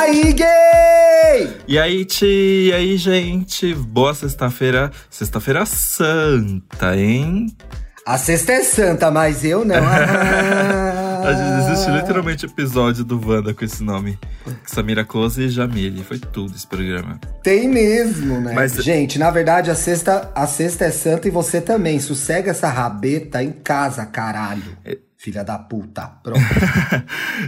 aí, gay? E aí, ti, e aí, gente? Boa sexta-feira, sexta-feira santa, hein? A sexta é santa, mas eu não. A gente existe literalmente episódio do Wanda com esse nome. Samira Close e Jamile. Foi tudo esse programa. Tem mesmo, né? Mas- Gente, na verdade, a sexta, a sexta é santa e você também. Sossega essa rabeta em casa, caralho. Filha da puta. Pronto.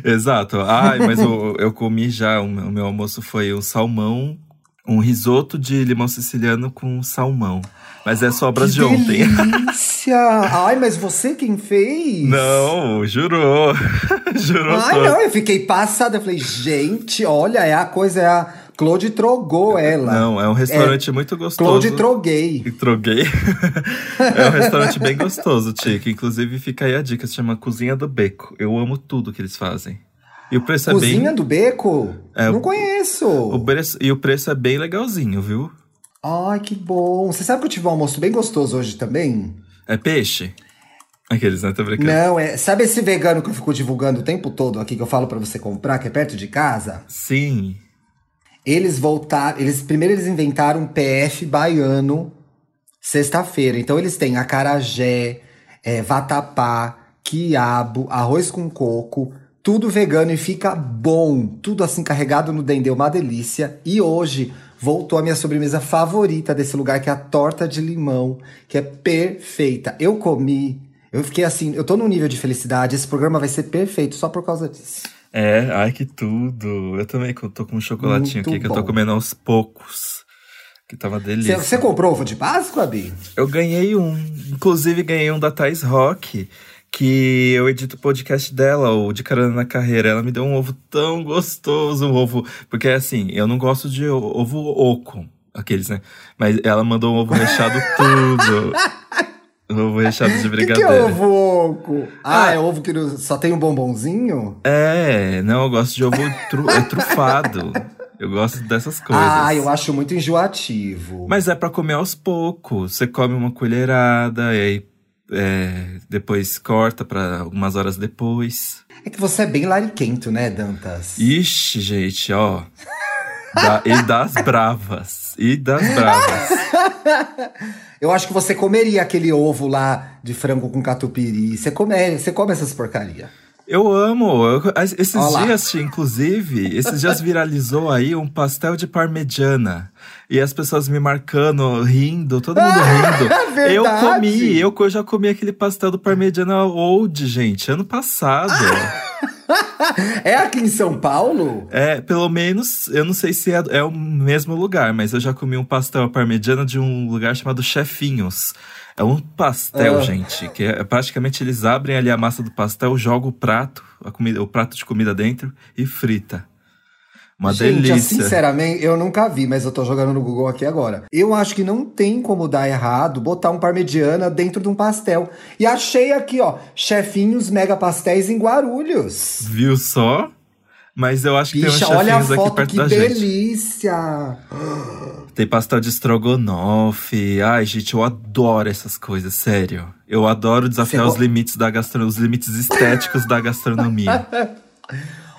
Exato. Ai, mas eu, eu comi já. O meu almoço foi um salmão, um risoto de limão siciliano com salmão. Mas é sobras que de ontem. delícia! Ai, mas você quem fez? Não, jurou. jurou Ai, todo. não, eu fiquei passada. Eu falei, gente, olha, é a coisa, é a Claude trogou ela. Não, é um restaurante muito gostoso. Claude troguei. E troguei. é um restaurante bem gostoso, Tica. Inclusive, fica aí a dica, se chama Cozinha do Beco. Eu amo tudo que eles fazem. E o preço Cozinha é bem. do Beco? É, não conheço. O preço... E o preço é bem legalzinho, viu? Ai, que bom. Você sabe que eu tive um almoço bem gostoso hoje também? É peixe? Aqueles, né? Tô brincando. Não, é. Sabe esse vegano que eu fico divulgando o tempo todo aqui que eu falo pra você comprar, que é perto de casa? Sim. Eles voltaram. Eles, primeiro eles inventaram um PF baiano sexta-feira. Então eles têm acarajé, é, vatapá, quiabo, arroz com coco, tudo vegano e fica bom. Tudo assim carregado no dendê, uma delícia. E hoje voltou a minha sobremesa favorita desse lugar, que é a torta de limão, que é perfeita. Eu comi. Eu fiquei assim, eu tô num nível de felicidade, esse programa vai ser perfeito só por causa disso. É, ai que tudo. Eu também tô com um chocolatinho Muito aqui que eu tô bom. comendo aos poucos. Que tava delícia. você comprou ovo de Páscoa, Bi? Eu ganhei um. Inclusive, ganhei um da Thais Rock, que eu edito o podcast dela, o De Carona na Carreira. Ela me deu um ovo tão gostoso, um ovo. Porque assim, eu não gosto de ovo oco, aqueles, né? Mas ela mandou um ovo recheado tudo. Ovo recheado de O que, que brigadeiro. é ovo oco? Ah, Ah. é ovo que só tem um bombonzinho? É, não, eu gosto de ovo tru- é trufado. Eu gosto dessas coisas. Ah, eu acho muito enjoativo. Mas é pra comer aos poucos. Você come uma colherada e aí é, depois corta pra algumas horas depois. É que você é bem lariquento, né, Dantas? Ixi, gente, ó. Da- e das bravas. E das bravas. Eu acho que você comeria aquele ovo lá de frango com catupiry. Você come, você come essas porcaria. Eu amo. Eu- esses Ó lá. dias, inclusive, esses dias viralizou aí um pastel de parmegiana. E as pessoas me marcando, rindo, todo mundo rindo. verdade. Eu comi, eu co- já comi aquele pastel do parmegiana old, gente, ano passado. É aqui em São Paulo? É, pelo menos, eu não sei se é, é o mesmo lugar, mas eu já comi um pastel parmegiana de um lugar chamado Chefinhos. É um pastel, Ah. gente, que é praticamente eles abrem ali a massa do pastel, jogam o prato, a comida, o prato de comida dentro e frita. Uma Gente, delícia. sinceramente, eu nunca vi, mas eu tô jogando no Google aqui agora. Eu acho que não tem como dar errado botar um parmegiana dentro de um pastel. E achei aqui, ó, chefinhos mega pastéis em Guarulhos. Viu só? Mas eu acho que Bicha, tem uns olha a foto, que da gente. delícia! Tem pastel de estrogonofe. Ai, gente, eu adoro essas coisas, sério. Eu adoro desafiar os go- limites da gastronomia, os limites estéticos da gastronomia.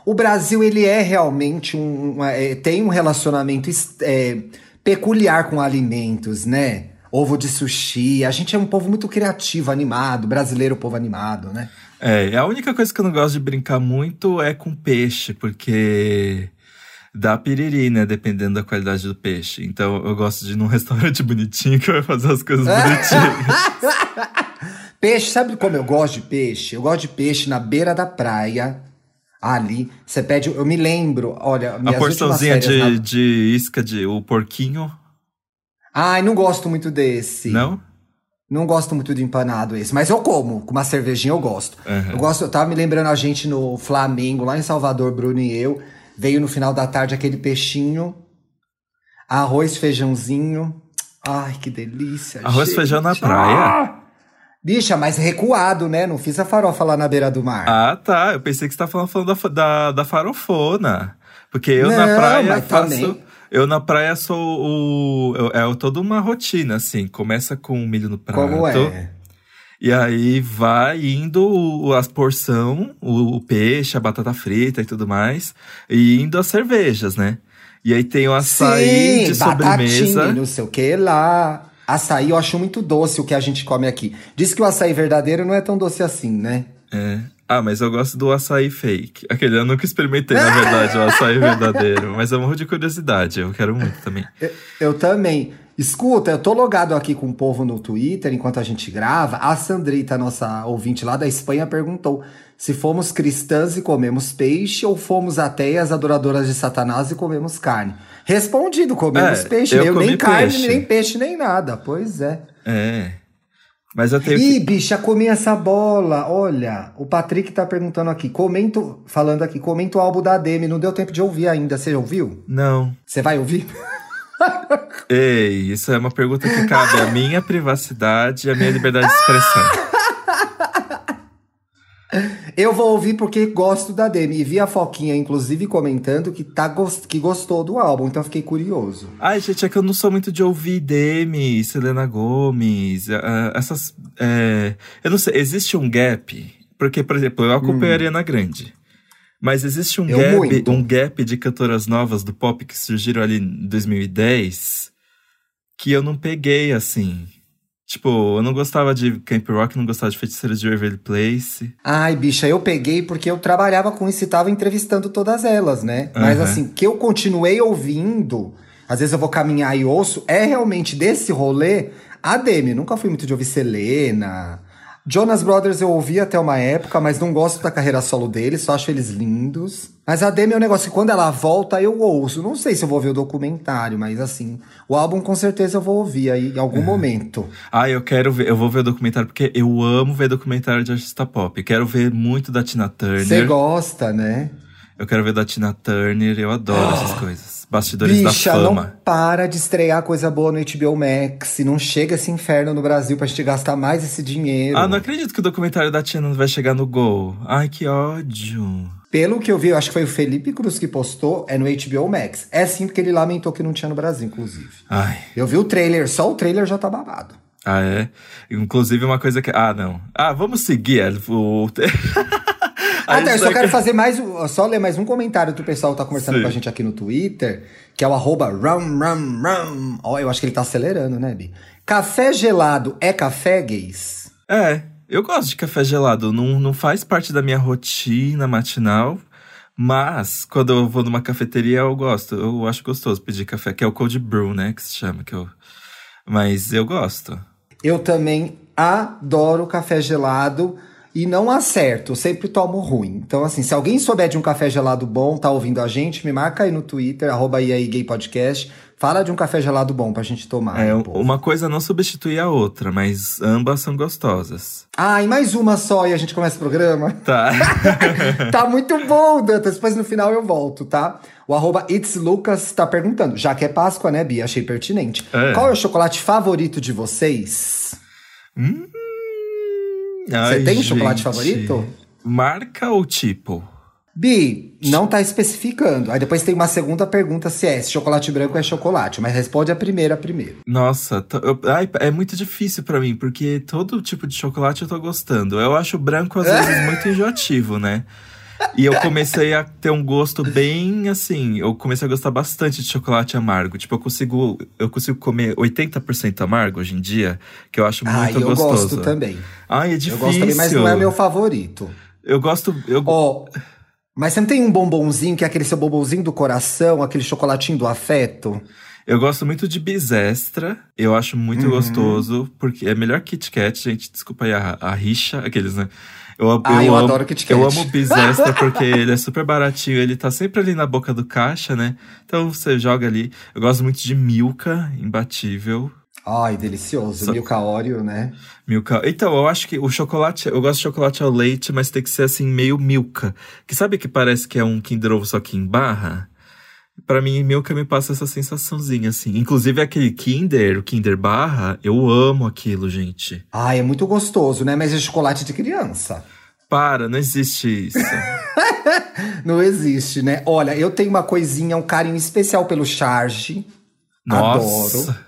O Brasil, ele é realmente um. é, tem um relacionamento é, peculiar com alimentos, né? Ovo de sushi. A gente é um povo muito criativo, animado. Brasileiro, povo animado, né? É, a única coisa que eu não gosto de brincar muito é com peixe, porque dá piriri, né? Dependendo da qualidade do peixe. Então eu gosto de ir num restaurante bonitinho que vai fazer as coisas bonitinhas. Peixe, sabe como eu gosto de peixe? Eu gosto de peixe na beira da praia. Ali, você pede. Eu me lembro, olha, A porçãozinha de, na- de isca de o porquinho, Ai, não gosto muito desse. não? Não gosto muito de empanado esse, mas eu como. Com uma cervejinha eu gosto. Uhum. Eu gosto, eu tava me lembrando a gente no Flamengo, lá em Salvador, Bruno e eu. Veio no final da tarde aquele peixinho, arroz, feijãozinho. Ai, que delícia. Arroz, gente. feijão na Ah! Praia? Bicha, mas recuado, né? Não fiz a farofa lá na beira do mar. Ah, tá. Eu pensei que você tava falando, falando da, da, da farofona. Porque eu na Não, praia mas faço. também. Eu na praia sou o. eu- É toda uma rotina, assim. Começa com milho no prato. Como é? E aí vai indo o- as porção, o, o peixe, a batata frita e tudo mais, e indo as cervejas, né? E aí tem o açaí de batatinha, sobremesa. não sei o que lá. Açaí eu acho muito doce o que a gente come aqui. Diz que o açaí verdadeiro não é tão doce assim, né? É. Ah, mas eu gosto do açaí fake. Aquele eu nunca experimentei, na verdade, o açaí verdadeiro. Mas eu morro de curiosidade, eu quero muito também. Eu, eu também. Escuta, eu tô logado aqui com o povo no Twitter enquanto a gente grava. A Sandrita, nossa ouvinte lá da Espanha, perguntou se fomos cristãs e comemos peixe ou fomos ateias adoradoras de Satanás e comemos carne. Respondido, comemos É, peixe. eu Eu nem comi carne, peixe. nem peixe, nem nada. Pois é. É. Mas eu tenho Ih, que. bicha, comi essa bola. Olha, o Patrick tá perguntando aqui. Comento, falando aqui, comenta o álbum da Demi. Não deu tempo de ouvir ainda. Você ouviu? Não. Você vai ouvir? Ei, isso é uma pergunta que cabe à minha privacidade e à minha liberdade de expressão. Eu vou ouvir porque gosto da Demi. E vi a Foquinha, inclusive, comentando que, tá, gos- que gostou do álbum. Então eu fiquei curioso. Ai, gente, é que eu não sou muito de ouvir Demi, Selena Gomes, ah, essas. é, eu não sei, existe um gap. Porque, por exemplo, eu acompanho a Ariana Grande. Mas existe um Eu gap, muito. um gap de cantoras novas do pop que surgiram ali em 2010 que eu não peguei assim. Tipo, eu não gostava de Camp Rock, não gostava de Feiticeiros de Waverly Place. Ai, bicha, eu peguei porque eu trabalhava com isso e tava entrevistando todas elas, né? Mas Aham. assim, que eu continuei ouvindo, às vezes eu vou caminhar e ouço, é realmente desse rolê a Demi. Nunca fui muito de ouvir Selena. Jonas Brothers eu ouvi até uma época, mas não gosto da carreira solo deles, só acho eles lindos. Mas a Demi é um negócio que quando ela volta eu ouço. Não sei se eu vou ver o documentário, mas assim, o álbum com certeza eu vou ouvir aí em algum momento. Ah, eu quero ver, eu vou ver o documentário porque eu amo ver documentário de artista pop. Quero ver muito da Tina Turner. Você gosta, né? Eu quero ver da Tina Turner, eu adoro essas coisas. Bastidores Bicha, da não fama. para de estrear coisa boa no HBO Max. Não chega esse inferno no Brasil pra gente gastar mais esse dinheiro. Ah, não acredito que o documentário da Tina não vai chegar no Gol. Ai, que ódio. Pelo que eu vi, eu acho que foi o Felipe Cruz que postou, é no HBO Max. É sim, porque ele lamentou que não tinha no Brasil, inclusive. Ai. Eu vi o trailer, só o trailer já tá babado. Ah, é? Inclusive uma coisa que. Ah, não. Ah, vamos seguir é, o. Ah, não, eu só quero fazer mais, só ler mais um comentário que o pessoal tá conversando Sim. com a gente aqui no Twitter, que é o arroba rum, rum, rum. Ó, eu acho que ele tá acelerando, né, Bi? Café gelado é café, gays? É, eu gosto de café gelado. Não, não faz parte da minha rotina matinal. Mas, quando eu vou numa cafeteria, eu gosto. Eu acho gostoso pedir café, que é o cold brew, né? Que se chama. Que eu... Mas eu gosto. Eu também adoro café gelado e não acerto, eu sempre tomo ruim. Então, assim, se alguém souber de um café gelado bom, tá ouvindo a gente, me marca aí no Twitter, arroba Podcast. Fala de um café gelado bom pra gente tomar. É, uma coisa não substitui a outra, mas ambas são gostosas. Ah, e mais uma só e a gente começa o programa. Tá. tá muito bom, Dantas. Depois no final eu volto, tá? O arroba It's Lucas tá perguntando. Já que é Páscoa, né, Bia? Achei pertinente. É. Qual é o chocolate favorito de vocês? Hum, Você tem um chocolate gente. favorito? Marca ou tipo? Bi, não tá especificando. Aí depois tem uma segunda pergunta se é se chocolate branco é chocolate, mas responde a primeira primeiro. Nossa, tô- eu- ai, é muito difícil pra mim, porque todo tipo de chocolate eu tô gostando. Eu acho branco, às vezes, muito enjoativo, né? E eu comecei a ter um gosto bem assim. Eu comecei a gostar bastante de chocolate amargo. Tipo, eu consigo, eu consigo comer 80% amargo hoje em dia, que eu acho muito Ah, eu gostoso. gosto também. Ai, é difícil. Eu gosto também, mas não é meu favorito. Eu gosto. Eu, Ó, mas você não tem um bombonzinho, que é aquele seu bombonzinho do coração, aquele chocolatinho do afeto? Eu gosto muito de bisextra, eu acho muito Uhum. gostoso, porque é melhor Kit Kat, gente, desculpa aí a, a rixa, aqueles, né? Eu, Ah, eu amo, adoro Kit Kat. Eu amo o bisextra porque ele é super baratinho, ele tá sempre ali na boca do caixa, né? Então você joga ali. Eu gosto muito de Milka, imbatível. Ai, delicioso. Só- Milka Oreo, né? Milka. Então, eu acho que o chocolate, eu gosto de chocolate ao leite, mas tem que ser assim, meio Milka. Que sabe que parece que é um Kinder Ovo só que em barra? Pra mim, Milka me passa essa sensaçãozinha, assim. Inclusive, aquele Kinder, o Kinder Barra, eu amo aquilo, gente. Ai, é muito gostoso, né? Mas é chocolate de criança. Para, não existe isso. Não existe, né? Olha, eu tenho uma coisinha, um carinho especial pelo Charge. Nossa. Adoro.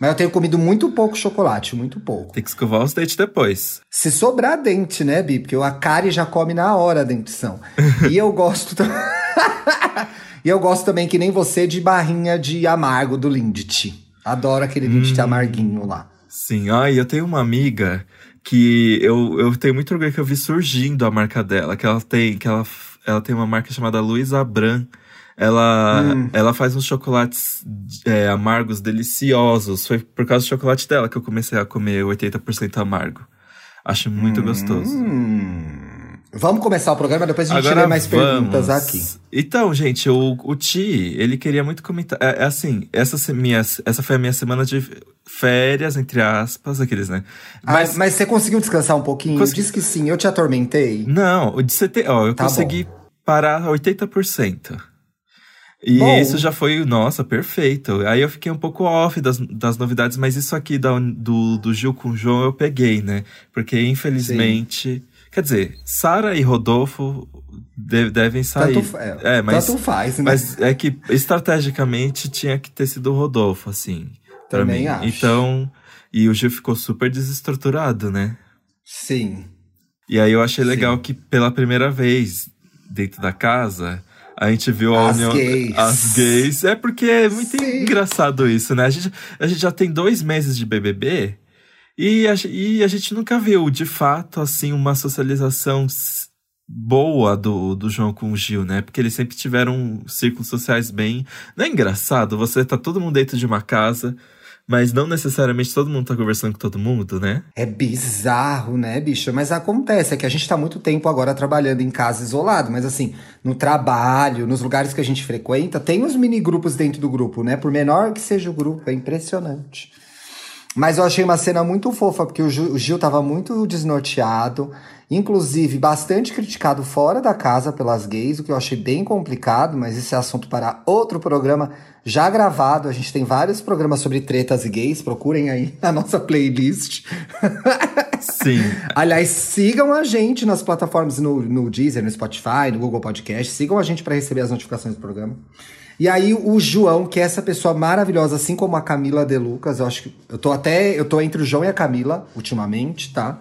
Mas eu tenho comido muito pouco chocolate, muito pouco. Tem que escovar os dentes depois. Se sobrar dente, né, Bi? Porque a Kari já come na hora a dentição. e eu gosto. e eu gosto também, que nem você, de barrinha de amargo do Lindt. Adoro aquele Lindt hum, amarguinho lá. Sim, ai, eu tenho uma amiga que eu, eu tenho muito orgulho que eu vi surgindo a marca dela, que ela tem, que ela, ela tem uma marca chamada Luiz Abram ela, hum. ela faz uns chocolates é, amargos deliciosos. Foi por causa do chocolate dela que eu comecei a comer 80% amargo. Acho muito hum. gostoso. Vamos começar o programa, depois a gente Agora mais vamos. perguntas aqui. Então, gente, o, o Ti, ele queria muito comentar. É, é, assim, essa, minha, essa foi a minha semana de férias, entre aspas, aqueles, né? Ah, mas, ah, mas você conseguiu descansar um pouquinho? Consegui... Diz que sim, eu te atormentei. Não, de CT, ó, eu tá consegui bom. parar 80%. E Bom. isso já foi, nossa, perfeito. Aí eu fiquei um pouco off das, das novidades, mas isso aqui da, do, do Gil com o João eu peguei, né? Porque infelizmente. Sim. Quer dizer, Sara e Rodolfo de, devem sair. Tanto, é, é, mas, tanto faz, né? Mas é que estrategicamente tinha que ter sido o Rodolfo, assim. Também acho. Então. E o Gil ficou super desestruturado, né? Sim. E aí eu achei legal Sim. que pela primeira vez dentro da casa a gente viu a as união. Gays. As gays. É porque é muito Sim. engraçado isso, né? A gente, a gente já tem dois meses de BBB e a, e a gente nunca viu, de fato, assim, uma socialização boa do, do João com o Gil, né? Porque eles sempre tiveram círculos sociais bem. Não é engraçado? Você tá todo mundo dentro de uma casa mas não necessariamente todo mundo tá conversando com todo mundo, né? É bizarro, né, bicho? Mas acontece, é que a gente tá muito tempo agora trabalhando em casa isolado, mas assim, no trabalho, nos lugares que a gente frequenta, tem os mini grupos dentro do grupo, né? Por menor que seja o grupo, é impressionante. Mas eu achei uma cena muito fofa, porque o Gil, o Gil tava muito desnorteado, inclusive bastante criticado fora da casa pelas gays, o que eu achei bem complicado, mas esse é assunto para outro programa já gravado. A gente tem vários programas sobre tretas e gays. Procurem aí a nossa playlist. Sim. Aliás, sigam a gente nas plataformas no, no Deezer, no Spotify, no Google Podcast. Sigam a gente para receber as notificações do programa. E aí o João, que é essa pessoa maravilhosa, assim como a Camila De Lucas, eu acho que eu tô até eu tô entre o João e a Camila ultimamente, tá?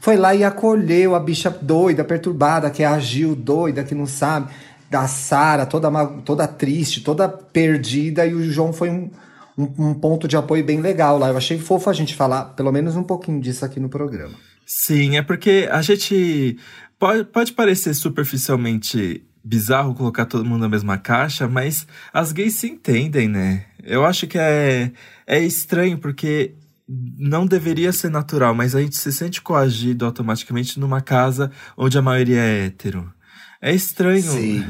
Foi lá e acolheu a bicha doida, perturbada, que é a Gil doida, que não sabe da Sara, toda, toda triste, toda perdida, e o João foi um, um, um, ponto de apoio bem legal lá. Eu achei fofo a gente falar pelo menos um pouquinho disso aqui no programa. Sim, é porque a gente. Pode, pode parecer superficialmente bizarro colocar todo mundo na mesma caixa, mas as gays se entendem, né? Eu acho que é, é estranho porque não deveria ser natural, mas a gente se sente coagido automaticamente numa casa onde a maioria é hétero. É estranho. Sim.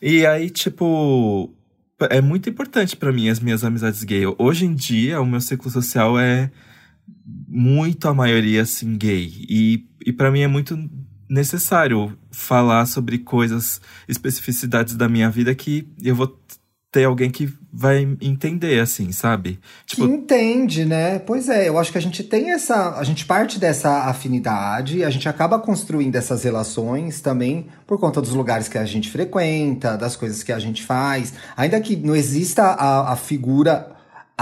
E aí, tipo, é muito importante para mim as minhas amizades gay. Hoje em dia, o meu ciclo social é muito a maioria assim gay. E, e para mim é muito necessário falar sobre coisas, especificidades da minha vida que eu vou ter alguém que vai entender, assim, sabe? Tipo... Que entende, né? Pois é, eu acho que a gente tem essa. A gente parte dessa afinidade, a gente acaba construindo essas relações também por conta dos lugares que a gente frequenta, das coisas que a gente faz. Ainda que não exista a, a figura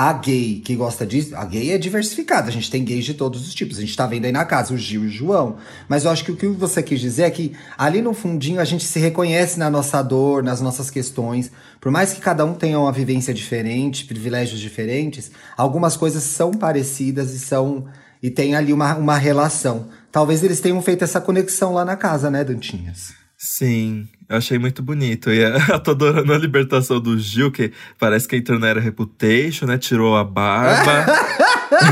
a gay que gosta disso, a gay é diversificada, a gente tem gays de todos os tipos. A gente tá vendo aí na casa o Gil e o João. Mas eu acho que o que você quis dizer é que ali no fundinho a gente se reconhece na nossa dor, nas nossas questões. Por mais que cada um tenha uma vivência diferente, privilégios diferentes, algumas coisas são parecidas e são. e tem ali uma, uma relação. Talvez eles tenham feito essa conexão lá na casa, né, Dantinhas? Sim, eu achei muito bonito. E eu tô adorando a libertação do Gil, que parece que entrou na era Reputation, né? Tirou a barba.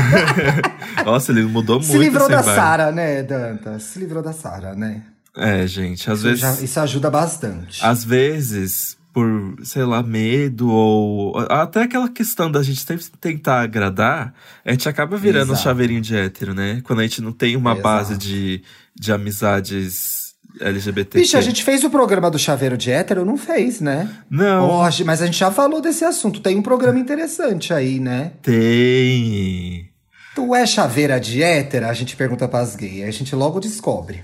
Nossa, ele mudou muito. Se livrou da Sara, né, Danta? Se livrou da Sara, né? É, gente, às isso vezes. Já, isso ajuda bastante. Às vezes, por, sei lá, medo ou. Até aquela questão da gente tentar agradar, a gente acaba virando Exato. um chaveirinho de hétero, né? Quando a gente não tem uma Exato. base de, de amizades LGBT. Bicho, a gente fez o programa do Chaveiro de Hétero, não fez, né? Não. Hoje, mas a gente já falou desse assunto. Tem um programa interessante aí, né? Tem. Tu é chaveira de hétero? A gente pergunta pras gays. A gente logo descobre.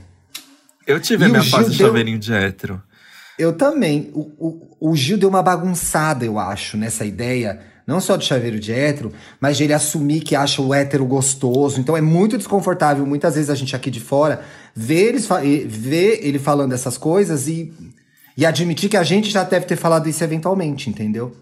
Eu tive e a minha fase de deu... chaveirinho de hétero. Eu também. O, o, o Gil deu uma bagunçada, eu acho, nessa ideia não só de chaveiro de hétero, mas de ele assumir que acha o hétero gostoso. Então é muito desconfortável, muitas vezes a gente aqui de fora, ver, eles, ele falando essas coisas e, e admitir que a gente já deve ter falado isso eventualmente, entendeu?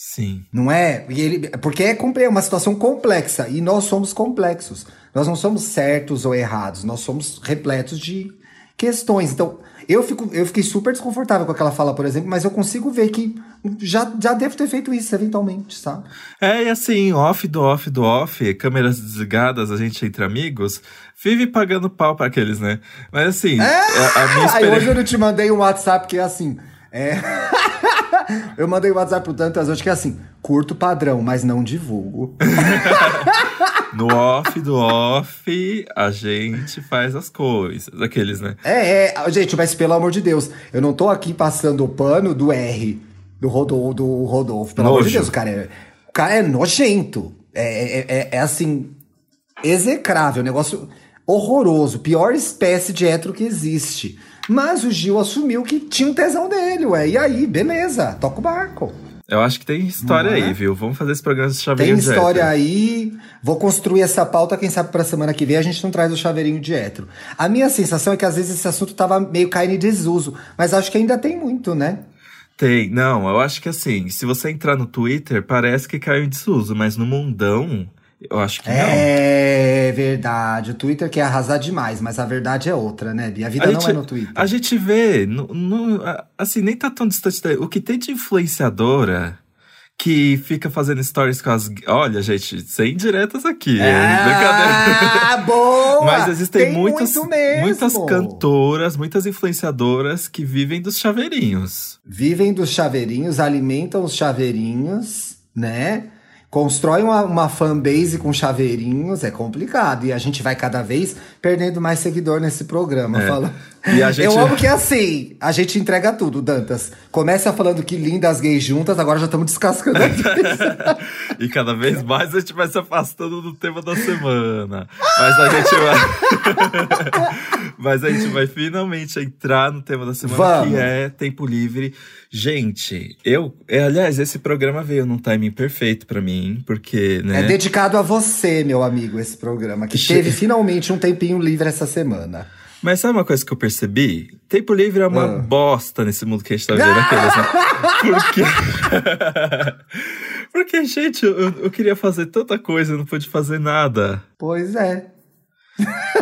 Sim. Não é? E ele, porque é, é uma situação complexa e nós somos complexos. Nós não somos certos ou errados, nós somos repletos de questões. Então, eu, fico, eu fiquei super desconfortável com aquela fala, por exemplo, mas eu consigo ver que já, já devo ter feito isso eventualmente, sabe? É, e assim, off do off do off, câmeras desligadas, a gente entre amigos, vive pagando pau para aqueles, né? Mas assim, é! a, a minha experiência... Aí hoje eu não te mandei um WhatsApp que é assim. É. eu mandei um WhatsApp pro Tantas hoje que é assim: curto padrão, mas não divulgo. no off do off, a gente faz as coisas. Aqueles, né? É, é. Gente, mas pelo amor de Deus, eu não tô aqui passando o pano do R, do Rodolfo. Do Rodolfo pelo Nojo. amor de Deus, o cara é, o cara é nojento. É, é, é, é assim, execrável, negócio horroroso. Pior espécie de hétero que existe. Mas o Gil assumiu que tinha um tesão dele, ué. E aí, beleza, toca o barco. Eu acho que tem história é? aí, viu? Vamos fazer esse programa de chaveirinho Tem história aí. Vou construir essa pauta, quem sabe pra semana que vem a gente não traz o chaveirinho de hétero. A minha sensação é que às vezes esse assunto tava meio caindo em desuso, mas acho que ainda tem muito, né? Tem, não, eu acho que assim, se você entrar no Twitter, parece que caiu em desuso, mas no mundão, eu acho que é não. É verdade. O Twitter quer arrasar demais, mas a verdade é outra, né, Bia? A vida a não gente, é no Twitter. A gente vê, no, no, assim, nem tá tão distante. Da, o que tem de influenciadora que fica fazendo stories com as. Olha, gente, sem diretas aqui. Ah, brincadeira. boa! Mas existem tem muitas, muito muitas cantoras, muitas influenciadoras que vivem dos chaveirinhos. Vivem dos chaveirinhos, alimentam os chaveirinhos, né? Constrói uma, uma fanbase com chaveirinhos, é complicado. E a gente vai cada vez perdendo mais seguidor nesse programa. É. Fala. Gente... Eu amo que é assim, a gente entrega tudo, Dantas. Começa falando que lindas gays juntas, agora já estamos descascando E cada vez mais a gente vai se afastando do tema da semana. Mas a gente vai. Mas a gente vai finalmente entrar no tema da semana, Vamos. que é tempo livre. Gente, eu. É, aliás, esse programa veio num timing perfeito para mim, porque. Né... É dedicado a você, meu amigo, esse programa, que teve finalmente um tempinho livre essa semana. Mas sabe uma coisa que eu percebi? Tempo livre é uma ah. bosta nesse mundo que a gente tá vivendo aqueles, né? Porque. Porque, gente, eu, eu queria fazer tanta coisa e não pude fazer nada. Pois é.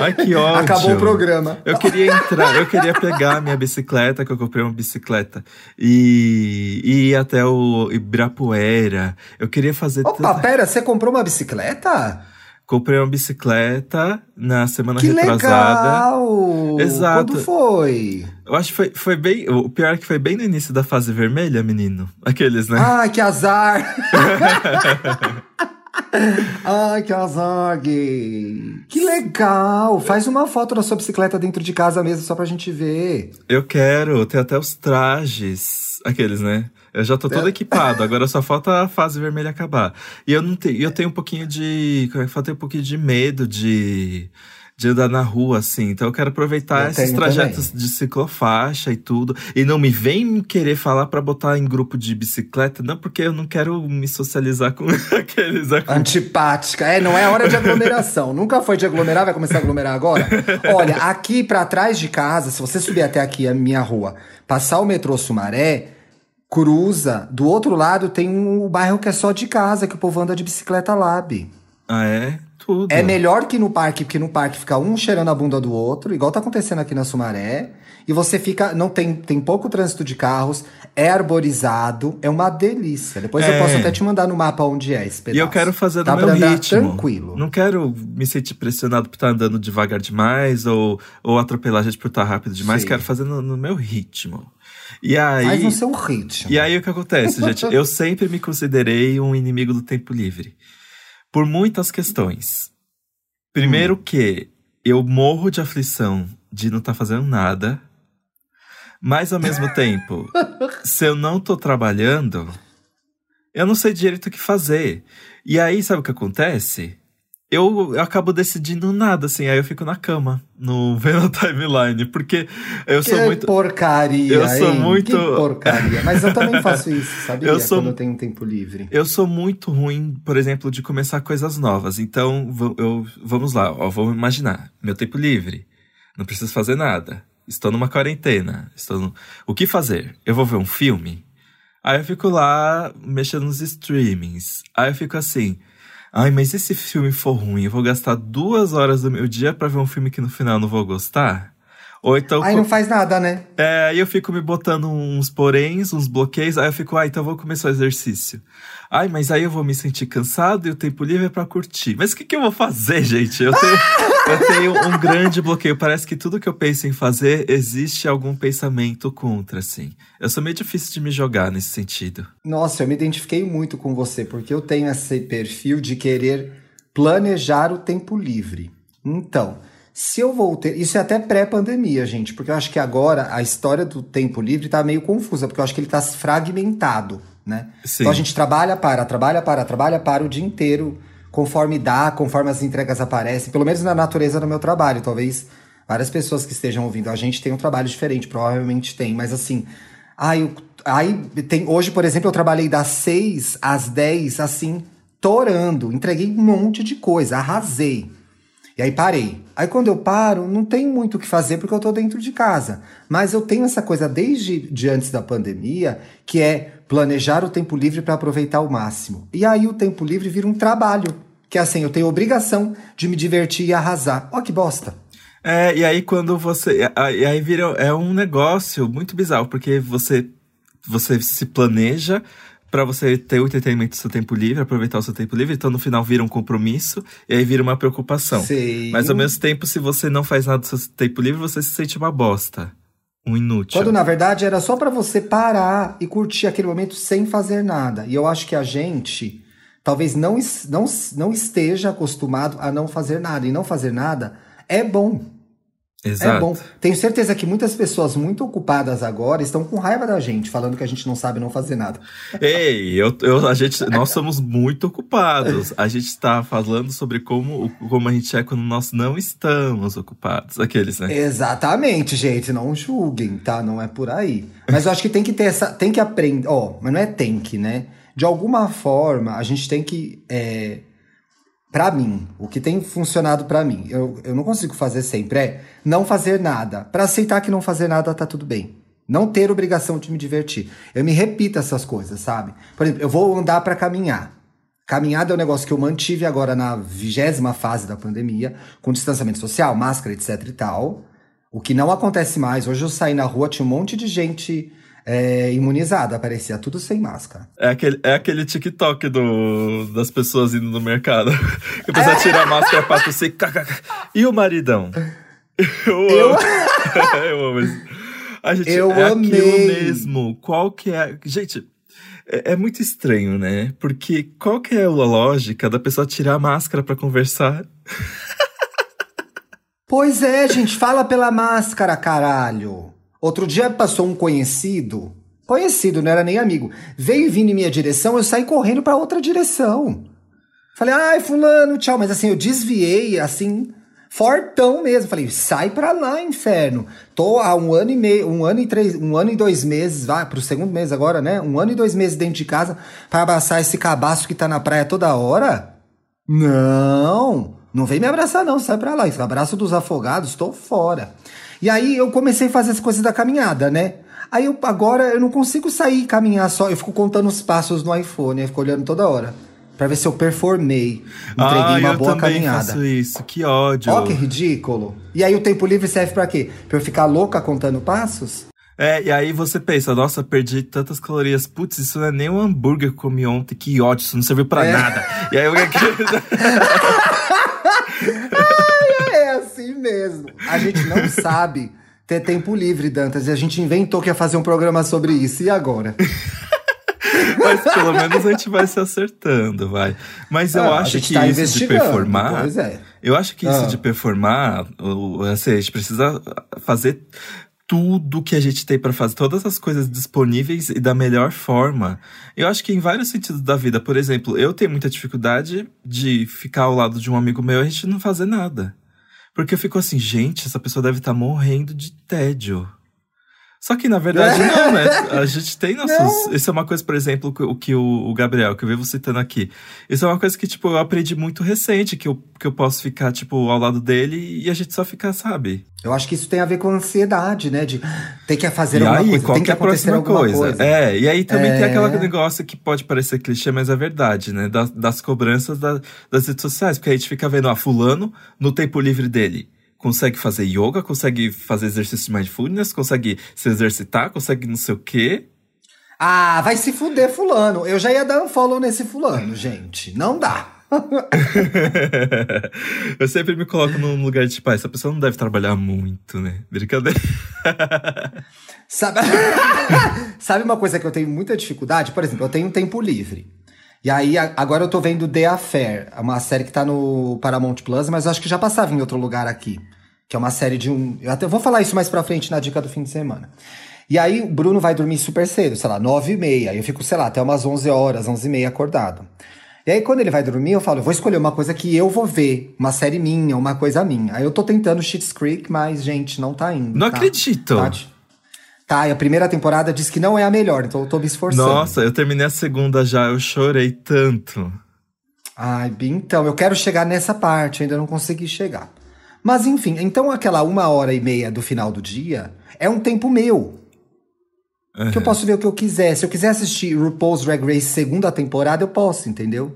Ai, que ódio. Acabou o programa. Eu queria entrar, eu queria pegar a minha bicicleta, que eu comprei uma bicicleta, e, e ir até o Ibirapuera. Eu queria fazer. Opa, tanta... pera, você comprou uma bicicleta? Comprei uma bicicleta na semana que retrasada. Legal! Exato. Quando foi? Eu acho que foi, foi bem. O pior é que foi bem no início da fase vermelha, menino. Aqueles, né? Ai, que azar! Ai, gay. Que legal! Faz uma foto da sua bicicleta dentro de casa mesmo, só pra gente ver. Eu quero, tem até os trajes. Aqueles, né? Eu já tô todo é. equipado, agora só falta a fase vermelha acabar. E eu não tenho, eu tenho um pouquinho de, como é que fala? Tenho um pouquinho de medo de de andar na rua, assim. Então eu quero aproveitar eu esses trajetos também. de ciclofaixa e tudo. E não me vem querer falar para botar em grupo de bicicleta, não, porque eu não quero me socializar com aqueles. Antipática. É, não é hora de aglomeração. Nunca foi de aglomerar, vai começar a aglomerar agora? Olha, aqui para trás de casa, se você subir até aqui a minha rua, passar o metrô Sumaré, cruza, do outro lado tem um bairro que é só de casa, que o povo anda de bicicleta lab. Ah, é? Tudo. É melhor que no parque, porque no parque fica um cheirando a bunda do outro, igual tá acontecendo aqui na Sumaré. E você fica. Não tem, tem pouco trânsito de carros, é arborizado, é uma delícia. Depois é. eu posso até te mandar no mapa onde é esse pedaço. E eu quero fazer no meu ritmo. tranquilo. Não quero me sentir pressionado por estar andando devagar demais ou, ou atropelar a gente por estar rápido demais. Sim. Quero fazer no, no meu ritmo. E aí, Faz no seu ritmo. E aí o que acontece, gente? eu sempre me considerei um inimigo do tempo livre. Por muitas questões. Primeiro hum. que eu morro de aflição de não estar tá fazendo nada. Mas ao mesmo tempo, se eu não tô trabalhando, eu não sei direito o que fazer. E aí, sabe o que acontece? Eu, eu acabo decidindo nada, assim, aí eu fico na cama, no vendo a timeline, porque eu que sou muito. porcaria! Eu sou hein? muito- Que porcaria! Mas eu também faço isso, sabia? Eu sou- Quando eu tenho tempo livre. Eu sou muito ruim, por exemplo, de começar coisas novas. Então, eu, vamos lá, ó, vamos imaginar. Meu tempo livre. Não preciso fazer nada. Estou numa quarentena. Estou no... O que fazer? Eu vou ver um filme? Aí eu fico lá mexendo nos streamings. Aí eu fico assim. Ai, mas e se esse filme for ruim? Eu vou gastar duas horas do meu dia pra ver um filme que no final não vou gostar? Ou então. Aí não faz nada, né? É, aí eu fico me botando uns poréns, uns bloqueios, aí eu fico, ah, então vou começar o exercício. Ai, mas aí eu vou me sentir cansado e o tempo livre é pra curtir. Mas o que, que eu vou fazer, gente? Eu tenho, eu tenho um grande bloqueio. Parece que tudo que eu penso em fazer, existe algum pensamento contra, assim. Eu sou meio difícil de me jogar nesse sentido. Nossa, eu me identifiquei muito com você, porque eu tenho esse perfil de querer planejar o tempo livre. Então, se eu vou ter. Isso é até pré-pandemia, gente, porque eu acho que agora a história do tempo livre tá meio confusa, porque eu acho que ele tá fragmentado, né? Sim. Então a gente trabalha para, trabalha para, trabalha para o dia inteiro, conforme dá, conforme as entregas aparecem, pelo menos na natureza do meu trabalho. Talvez várias pessoas que estejam ouvindo a gente tenham um trabalho diferente, provavelmente tem, mas assim. Aí, eu- aí tem, hoje, por exemplo, eu trabalhei das 6 às 10, assim, torando. Entreguei um monte de coisa, arrasei. E aí parei. Aí quando eu paro, não tem muito o que fazer porque eu tô dentro de casa. Mas eu tenho essa coisa desde de antes da pandemia, que é planejar o tempo livre para aproveitar ao máximo. E aí o tempo livre vira um trabalho. Que é assim, eu tenho obrigação de me divertir e arrasar. Ó que bosta. É, e aí quando você. E aí vira. É um negócio muito bizarro, porque você, você se planeja pra você ter o entretenimento do seu tempo livre, aproveitar o seu tempo livre, então no final vira um compromisso e aí vira uma preocupação. Sei. Mas ao mesmo tempo, se você não faz nada do seu tempo livre, você se sente uma bosta. Um inútil. Quando na verdade era só pra você parar e curtir aquele momento sem fazer nada. E eu acho que a gente talvez não, não, não esteja acostumado a não fazer nada. E não fazer nada é bom. Exato. É bom. Tenho certeza que muitas pessoas muito ocupadas agora estão com raiva da gente, falando que a gente não sabe não fazer nada. Ei, eu, eu, a gente, nós somos muito ocupados. A gente está falando sobre como, como a gente é quando nós não estamos ocupados. Aqueles, né? Exatamente, gente. Não julguem, tá? Não é por aí. Mas eu acho que tem que ter essa. Tem que aprender. Ó, mas não é tem que, né? De alguma forma, a gente tem que. É, Pra mim, o que tem funcionado pra mim, eu, eu não consigo fazer sempre, é não fazer nada. Pra aceitar que não fazer nada tá tudo bem. Não ter obrigação de me divertir. Eu me repito essas coisas, sabe? Por exemplo, eu vou andar pra caminhar. Caminhada é um negócio que eu mantive agora na vigésima fase da pandemia, com distanciamento social, máscara, etc e tal. O que não acontece mais. Hoje eu saí na rua, tinha um monte de gente é, imunizada, parecia tudo sem máscara. É aquele, é aquele TikTok do, das pessoas indo no mercado. Que a pessoa tira a máscara pra tossir. kkk. E o maridão? Eu Eu- amo. eu amo isso. A gente, Eu é amei. aquilo mesmo. Qual que é... Gente, é, é muito estranho, né? Porque qual que é a lógica da pessoa tirar a máscara pra conversar? Pois é, gente, fala pela máscara, caralho. Outro dia passou um conhecido, conhecido, não era nem amigo, veio vindo em minha direção, eu saí correndo pra outra direção. Falei, ai, fulano, tchau. Mas assim, eu desviei, assim, fortão mesmo. Falei, sai pra lá, inferno. Tô há um ano e meio, um ano e três, um ano e dois meses, vai pro segundo mês agora, né? Um ano e dois meses dentro de casa pra abraçar esse cabaço que tá na praia toda hora. Não, não vem me abraçar não, sai pra lá. Esse abraço dos afogados, tô fora. E aí eu comecei a fazer as coisas da caminhada, né? Aí eu, agora eu não consigo sair e caminhar só, eu fico contando os passos no iPhone, eu fico olhando toda hora. Pra ver se eu performei. Entreguei ah, uma eu boa também caminhada. faço isso. Que ódio. Ó, que ridículo. E aí o tempo livre serve pra quê? Pra eu ficar louca contando passos? É, e aí você pensa, nossa, perdi tantas calorias. Putz, isso não é nem um hambúrguer que eu comi ontem, que ódio, isso não serviu pra É. nada. E aí eu mesmo. A gente não sabe ter tempo livre, Dantas. E a gente inventou que ia fazer um programa sobre isso. E agora? Mas pelo menos a gente vai se acertando, vai. Mas eu Ah, acho que tá isso de performar. Pois é. Eu acho que isso Ah. de performar, assim, a gente precisa fazer tudo que a gente tem para fazer, todas as coisas disponíveis e da melhor forma. Eu acho que em vários sentidos da vida, por exemplo, eu tenho muita dificuldade de ficar ao lado de um amigo meu e a gente não fazer nada. Porque eu fico assim, gente, essa pessoa deve estar tá morrendo de tédio. Só que, na verdade, não, né? A gente tem nossos. Não. Isso é uma coisa, por exemplo, o que o, Gabriel, que eu vivo citando aqui. Isso é uma coisa que, tipo, eu aprendi muito recente, que eu, que eu posso ficar, tipo, ao lado dele e a gente só ficar, sabe? Eu acho que isso tem a ver com ansiedade, né? De ter que fazer e alguma aí, coisa, qual tem que é a próxima coisa? coisa. É, e aí também é... tem aquele negócio que pode parecer clichê, mas é verdade, né? Das, das cobranças da, das redes sociais. Porque a gente fica vendo, ah, fulano, no tempo livre dele consegue fazer yoga, consegue fazer exercício de mindfulness, consegue se exercitar, consegue não sei o quê. Ah, vai se fuder, fulano. Eu já ia dar um follow nesse fulano, gente. Não dá. eu sempre me coloco num lugar de tipo, ah, essa pessoa não deve trabalhar muito, né? Brincadeira. Sabe... Sabe uma coisa que eu tenho muita dificuldade? Por exemplo, eu tenho um tempo livre. E aí, agora eu tô vendo The Affair, uma série que tá no Paramount Plus, mas eu acho que já passava em outro lugar aqui. Que é uma série de um. Eu até vou falar isso mais pra frente na dica do fim de semana. E aí, o Bruno vai dormir super cedo, sei lá, nove e meia. Eu fico, sei lá, até umas onze horas, onze e meia acordado. E aí, quando ele vai dormir, eu falo, eu vou escolher uma coisa que eu vou ver, uma série minha, uma coisa minha. Aí eu tô tentando Cheats Creek, mas, gente, não tá indo. Não tá? acredito. Tá, Tá, e a primeira temporada diz que não é a melhor, então eu tô me esforçando. Nossa, eu terminei a segunda já, eu chorei tanto. Ai, então, eu quero chegar nessa parte, ainda não consegui chegar. Mas enfim, então aquela uma hora e meia do final do dia é um tempo meu. Uhum. Que eu posso ver o que eu quiser. Se eu quiser assistir RuPaul's Drag Race segunda temporada, eu posso, entendeu?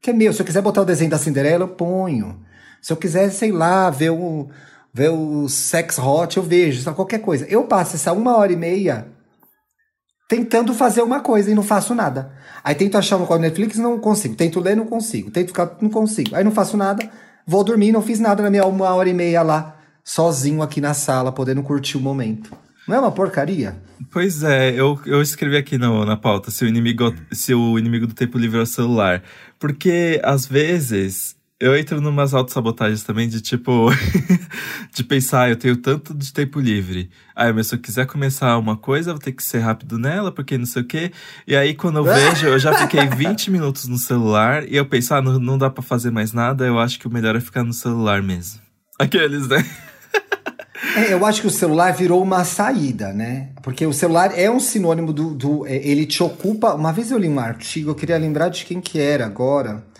Que é meu. Se eu quiser botar o desenho da Cinderela, eu ponho. Se eu quiser, sei lá, ver o ver o Sex Hot, eu vejo, só qualquer coisa. Eu passo essa uma hora e meia tentando fazer uma coisa e não faço nada. Aí tento achar uma coisa no Netflix não consigo. Tento ler, não consigo. Tento ficar, não consigo. Aí não faço nada, vou dormir, não fiz nada na minha uma hora e meia lá, sozinho aqui na sala, podendo curtir o momento. Não é uma porcaria? Pois é, eu, eu escrevi aqui no, na pauta se o, inimigo, se o inimigo do tempo livre é o celular. Porque, às vezes, eu entro numas autossabotagens também de tipo. de pensar, eu tenho tanto de tempo livre. Aí, mas se eu quiser começar uma coisa, eu vou ter que ser rápido nela, porque não sei o quê. E aí, quando eu vejo, eu já fiquei 20 minutos no celular e eu penso, ah, não, não dá para fazer mais nada, eu acho que o melhor é ficar no celular mesmo. Aqueles, né? É, eu acho que o celular virou uma saída, né? Porque o celular é um sinônimo do, do. É, ele te ocupa. Uma vez eu li um artigo, eu queria lembrar de quem que era agora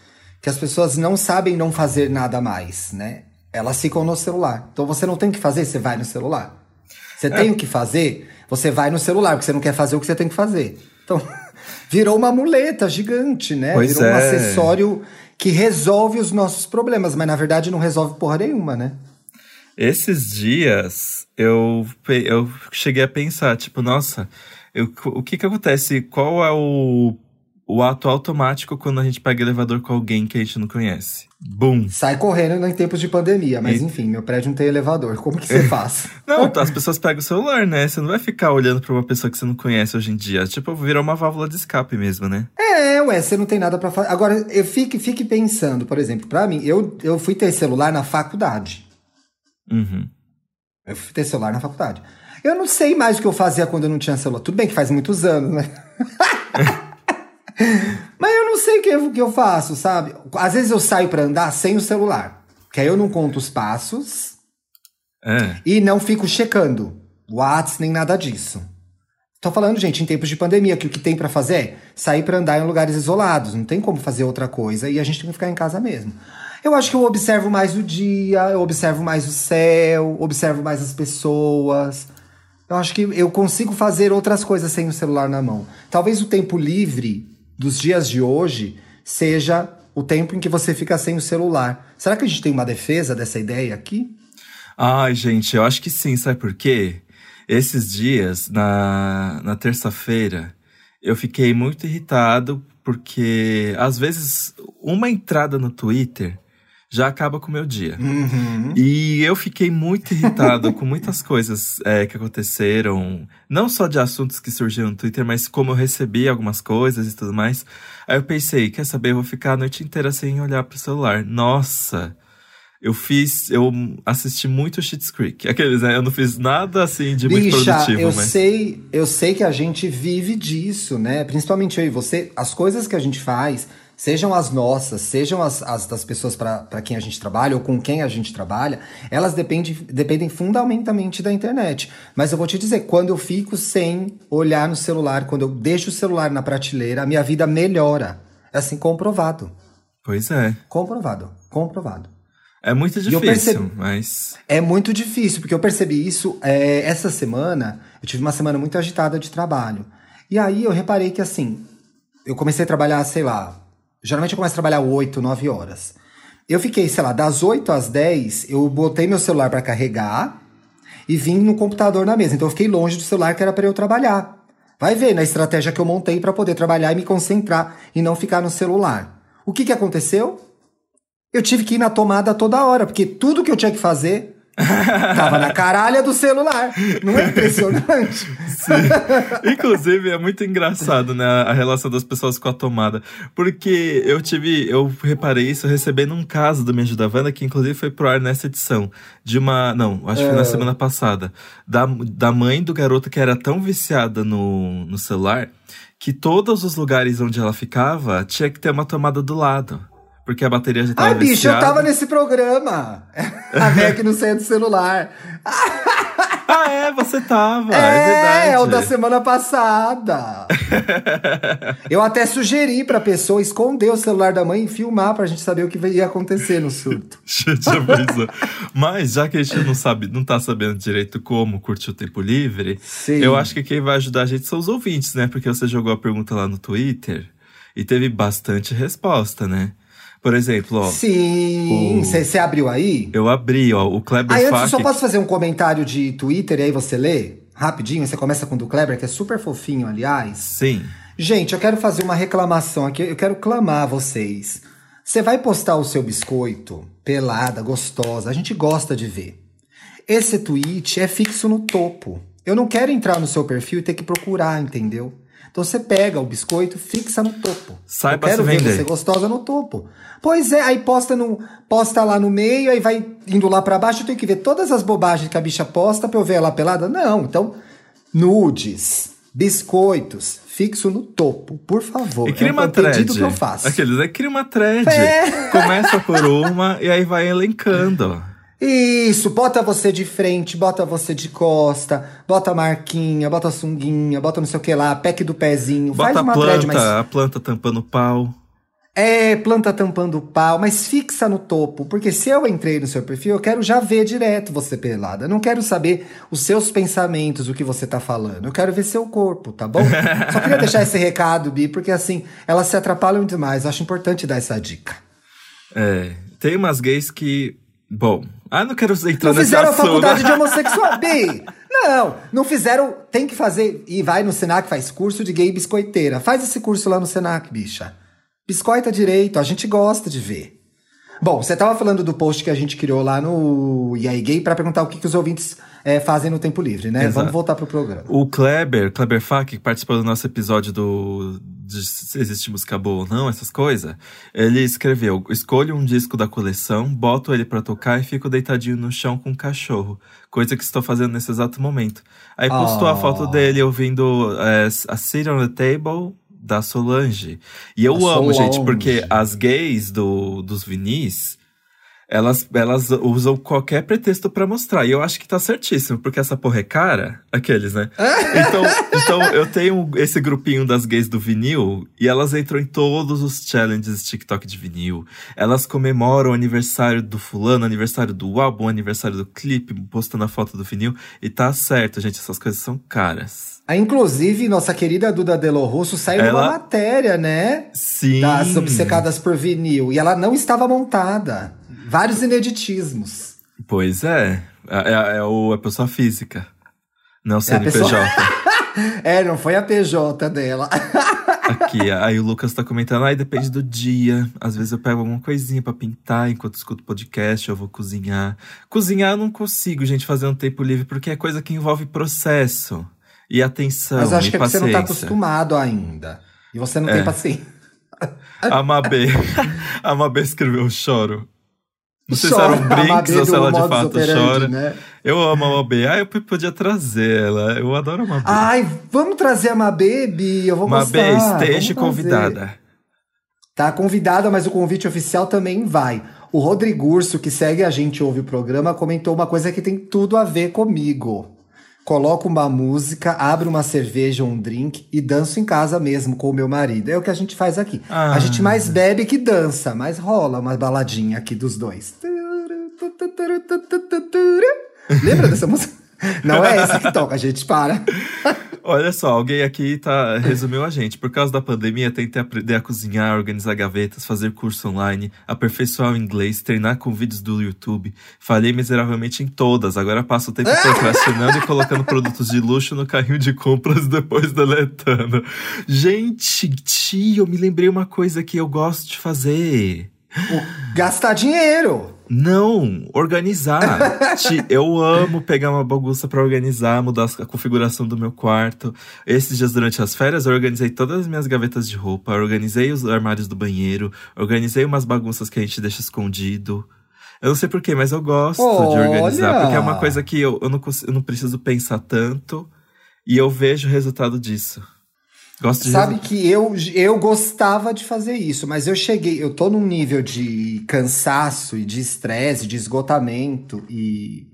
que as pessoas não sabem não fazer nada mais, né? Elas ficam no celular. Então você não tem o que fazer, você vai no celular. Você é. tem o que fazer, você vai no celular, porque você não quer fazer o que você tem que fazer. Então, virou uma muleta gigante, né? Pois virou é. um acessório que resolve os nossos problemas, mas na verdade não resolve porra nenhuma, né? Esses dias eu, eu cheguei a pensar, tipo, nossa, eu, o que que acontece? Qual é o o ato automático quando a gente pega elevador com alguém que a gente não conhece. Bum! Sai correndo em tempos de pandemia, mas e... enfim, meu prédio não tem elevador. Como que você faz? não, as pessoas pegam o celular, né? Você não vai ficar olhando para uma pessoa que você não conhece hoje em dia. Tipo, virar uma válvula de escape mesmo, né? É, ué, você não tem nada para fazer. Agora, eu fique, fique pensando, por exemplo, para mim, eu, eu fui ter celular na faculdade. Uhum. Eu fui ter celular na faculdade. Eu não sei mais o que eu fazia quando eu não tinha celular. Tudo bem que faz muitos anos, né? Mas eu não sei o que, eu, que eu faço, sabe? Às vezes eu saio para andar sem o celular. Que aí eu não conto os passos. É. E não fico checando Whats nem nada disso. Tô falando, gente, em tempos de pandemia, que o que tem para fazer é sair para andar em lugares isolados. Não tem como fazer outra coisa e a gente tem que ficar em casa mesmo. Eu acho que eu observo mais o dia, eu observo mais o céu, observo mais as pessoas. Eu acho que eu consigo fazer outras coisas sem o celular na mão. Talvez o tempo livre dos dias de hoje seja o tempo em que você fica sem o celular. Será que a gente tem uma defesa dessa ideia aqui? Ai, gente, eu acho que sim, sabe por quê? Esses dias, na, na terça-feira, eu fiquei muito irritado porque, às vezes, uma entrada no Twitter já acaba com o meu dia. Uhum. E eu fiquei muito irritado com muitas coisas é, que aconteceram, não só de assuntos que surgiram no Twitter, mas como eu recebi algumas coisas e tudo mais. Aí eu pensei, quer saber, eu vou ficar a noite inteira sem olhar pro celular. Nossa! Eu fiz, eu assisti muito Schitt's Creek. Aqueles, né? Eu não fiz nada assim de muito Bicha, produtivo, eu mas sei, eu sei que a gente vive disso, né? Principalmente eu e você, as coisas que a gente faz, sejam as nossas, sejam as, as das pessoas para quem a gente trabalha ou com quem a gente trabalha, elas dependem, dependem fundamentalmente da internet. Mas eu vou te dizer, quando eu fico sem olhar no celular, quando eu deixo o celular na prateleira, a minha vida melhora. É assim, comprovado. Pois é. Comprovado. Comprovado. É muito eu difícil, percebi- mas. É muito difícil, porque eu percebi isso é, essa semana. Eu tive uma semana muito agitada de trabalho. E aí eu reparei que assim, eu comecei a trabalhar, sei lá. Geralmente eu começo a trabalhar 8, 9 horas. Eu fiquei, sei lá, das 8 às 10, eu botei meu celular para carregar e vim no computador na mesa. Então eu fiquei longe do celular que era para eu trabalhar. Vai ver na estratégia que eu montei para poder trabalhar e me concentrar e não ficar no celular. O que que aconteceu? Eu tive que ir na tomada toda hora, porque tudo que eu tinha que fazer tava na caralha do celular. Não é impressionante? Inclusive, é muito engraçado, né, a relação das pessoas com a tomada. Porque eu tive, eu reparei isso recebendo um caso do Me Ajuda Wanda, que inclusive foi pro ar nessa edição. De uma. Não, acho que foi na semana passada. Da, da mãe do garoto que era tão viciada no, no celular que todos os lugares onde ela ficava tinha que ter uma tomada do lado. Porque a bateria já tava Ai, bicho, eu viciada. tava nesse programa. A Mac não saia do celular. Ah, é, você tava. É, É, verdade. é o da semana passada. Eu até sugeri pra pessoa esconder o celular da mãe e filmar pra gente saber o que ia acontecer no surto. Gente. Mas já que a gente não sabe, não tá sabendo direito como curtir o tempo livre, Sim. eu acho que quem vai ajudar a gente são os ouvintes, né? Porque você jogou a pergunta lá no Twitter e teve bastante resposta, né? Por exemplo, ó, Sim, o- você abriu aí? eu abri, ó, o Kleber Aí antes, Fak. só posso fazer um comentário de Twitter e aí você lê? Rapidinho, você começa com o do Kleber, que é super fofinho, aliás. Sim. Gente, eu quero fazer uma reclamação aqui, eu quero clamar a vocês. Você vai postar o seu biscoito, pelada, gostosa, a gente gosta de ver. Esse tweet é fixo no topo. Eu não quero entrar no seu perfil e ter que procurar, entendeu? Então você pega o biscoito, fixa no topo. Saiba eu quero se ver vender. você gostosa no topo. Pois é, aí posta, no, posta lá no meio, aí vai indo lá pra baixo, eu tenho que ver todas as bobagens que a bicha posta pra eu ver ela pelada? Não, então nudes, biscoitos, fixo no topo, por favor. E cria é uma um pedido thread. que eu faço. Aqueles, aí cria uma thread. É. Começa por uma e aí vai elencando. Isso, bota você de frente, bota você de costa, bota marquinha, bota sunguinha, bota não sei o que lá, pack do pezinho, Bota faz a uma planta, thread, mas a planta tampando o pau. É, planta tampando o pau, mas fixa no topo, porque se eu entrei no seu perfil, eu quero já ver direto você pelada. Eu não quero saber os seus pensamentos, o que você tá falando. Eu quero ver seu corpo, tá bom? Só queria deixar esse recado, Bi, porque assim, elas se atrapalham demais. Eu acho importante dar essa dica. É, tem umas gays que. Bom, ah, não quero entrar Não fizeram a faculdade de homossexual, Bi! Não, não fizeram. Tem que fazer. E vai no Senac, faz curso de gay biscoiteira. Faz esse curso lá no Senac, bicha. Biscoita direito, a gente gosta de ver. Bom, você tava falando do post que a gente criou lá no E aí Gay pra perguntar o que, que os ouvintes eh, fazem no tempo livre, né? Exato. Vamos voltar pro programa. O Kleber, Kleber Fak, que participou do nosso episódio do de se existe música boa ou não, essas coisas, ele escreveu: escolho um disco da coleção, boto ele pra tocar e fico deitadinho no chão com um cachorro. Coisa que estou fazendo nesse exato momento. Aí postou a Oh. foto dele ouvindo é, a Sit on the Table da Solange. E eu Da amo, Solange. gente, porque as gays do, dos vinis. Elas, elas usam qualquer pretexto pra mostrar. E eu acho que tá certíssimo, porque essa porra é cara. Aqueles, né? Então, então eu tenho esse grupinho das gays do vinil e elas entram em todos os challenges TikTok de vinil. Elas comemoram o aniversário do fulano, aniversário do álbum, aniversário do clipe, postando a foto do vinil. E tá certo, gente, essas coisas são caras. Ah, inclusive, nossa querida Duda Delo Russo saiu Ela- numa matéria, né? Sim. Das obcecadas por vinil. E ela não estava montada. Vários ineditismos. Pois é. É, é, é o, é a pessoa física. Não o É a pessoa- CNPJ. É, não foi a PJ dela. Aqui, aí o Lucas tá comentando, ai, depende do dia. Às vezes eu pego alguma coisinha pra pintar enquanto escuto podcast, eu vou cozinhar. Cozinhar eu não consigo, gente, fazer um tempo livre, porque é coisa que envolve processo e atenção Mas acho que é porque você não tá acostumado ainda. E você não É. tem paciência. A Mabê, a Mabê escreveu, choro. Não sei se era um Chora, brinks Mabê ou se ela de fato operandi, chora. né? Eu amo a Mabê. Ah, eu podia trazer ela. Eu adoro a Mabê. Ai, vamos trazer a Mabê, Bi, eu vou Mabê, gostar. esteja convidada. Tá convidada, mas o convite oficial também vai. O Rodrigo Urso, que segue a gente e ouve o programa, comentou uma coisa que tem tudo a ver comigo. Coloco uma música, abro uma cerveja ou um drink e danço em casa mesmo com o meu marido. É o que a gente faz aqui. Ah. A gente mais bebe que dança, mas rola uma baladinha aqui dos dois. Lembra dessa música? Não é essa que toca, a gente para. Olha só, alguém aqui tá, resumiu a gente. Por causa da pandemia, tentei aprender a cozinhar, organizar gavetas, fazer curso online, aperfeiçoar o inglês, treinar com vídeos do YouTube. Falhei miseravelmente em todas. Agora passo o tempo procrastinando e colocando produtos de luxo no carrinho de compras depois deletando. Gente, tio, eu me lembrei uma coisa que eu gosto de fazer. Gastar dinheiro. Não, organizar. Eu amo pegar uma bagunça pra organizar, mudar a configuração do meu quarto. Esses dias durante as férias eu organizei todas as minhas gavetas de roupa, organizei os armários do banheiro, organizei umas bagunças que a gente deixa escondido. Eu não sei porquê, mas eu gosto de organizar, Olha! porque é uma coisa que eu, eu, não, eu não preciso pensar tanto e eu vejo o resultado disso. Gosto de Sabe resu- que eu, eu gostava de fazer isso, mas eu cheguei, eu tô num nível de cansaço e de estresse, de esgotamento e.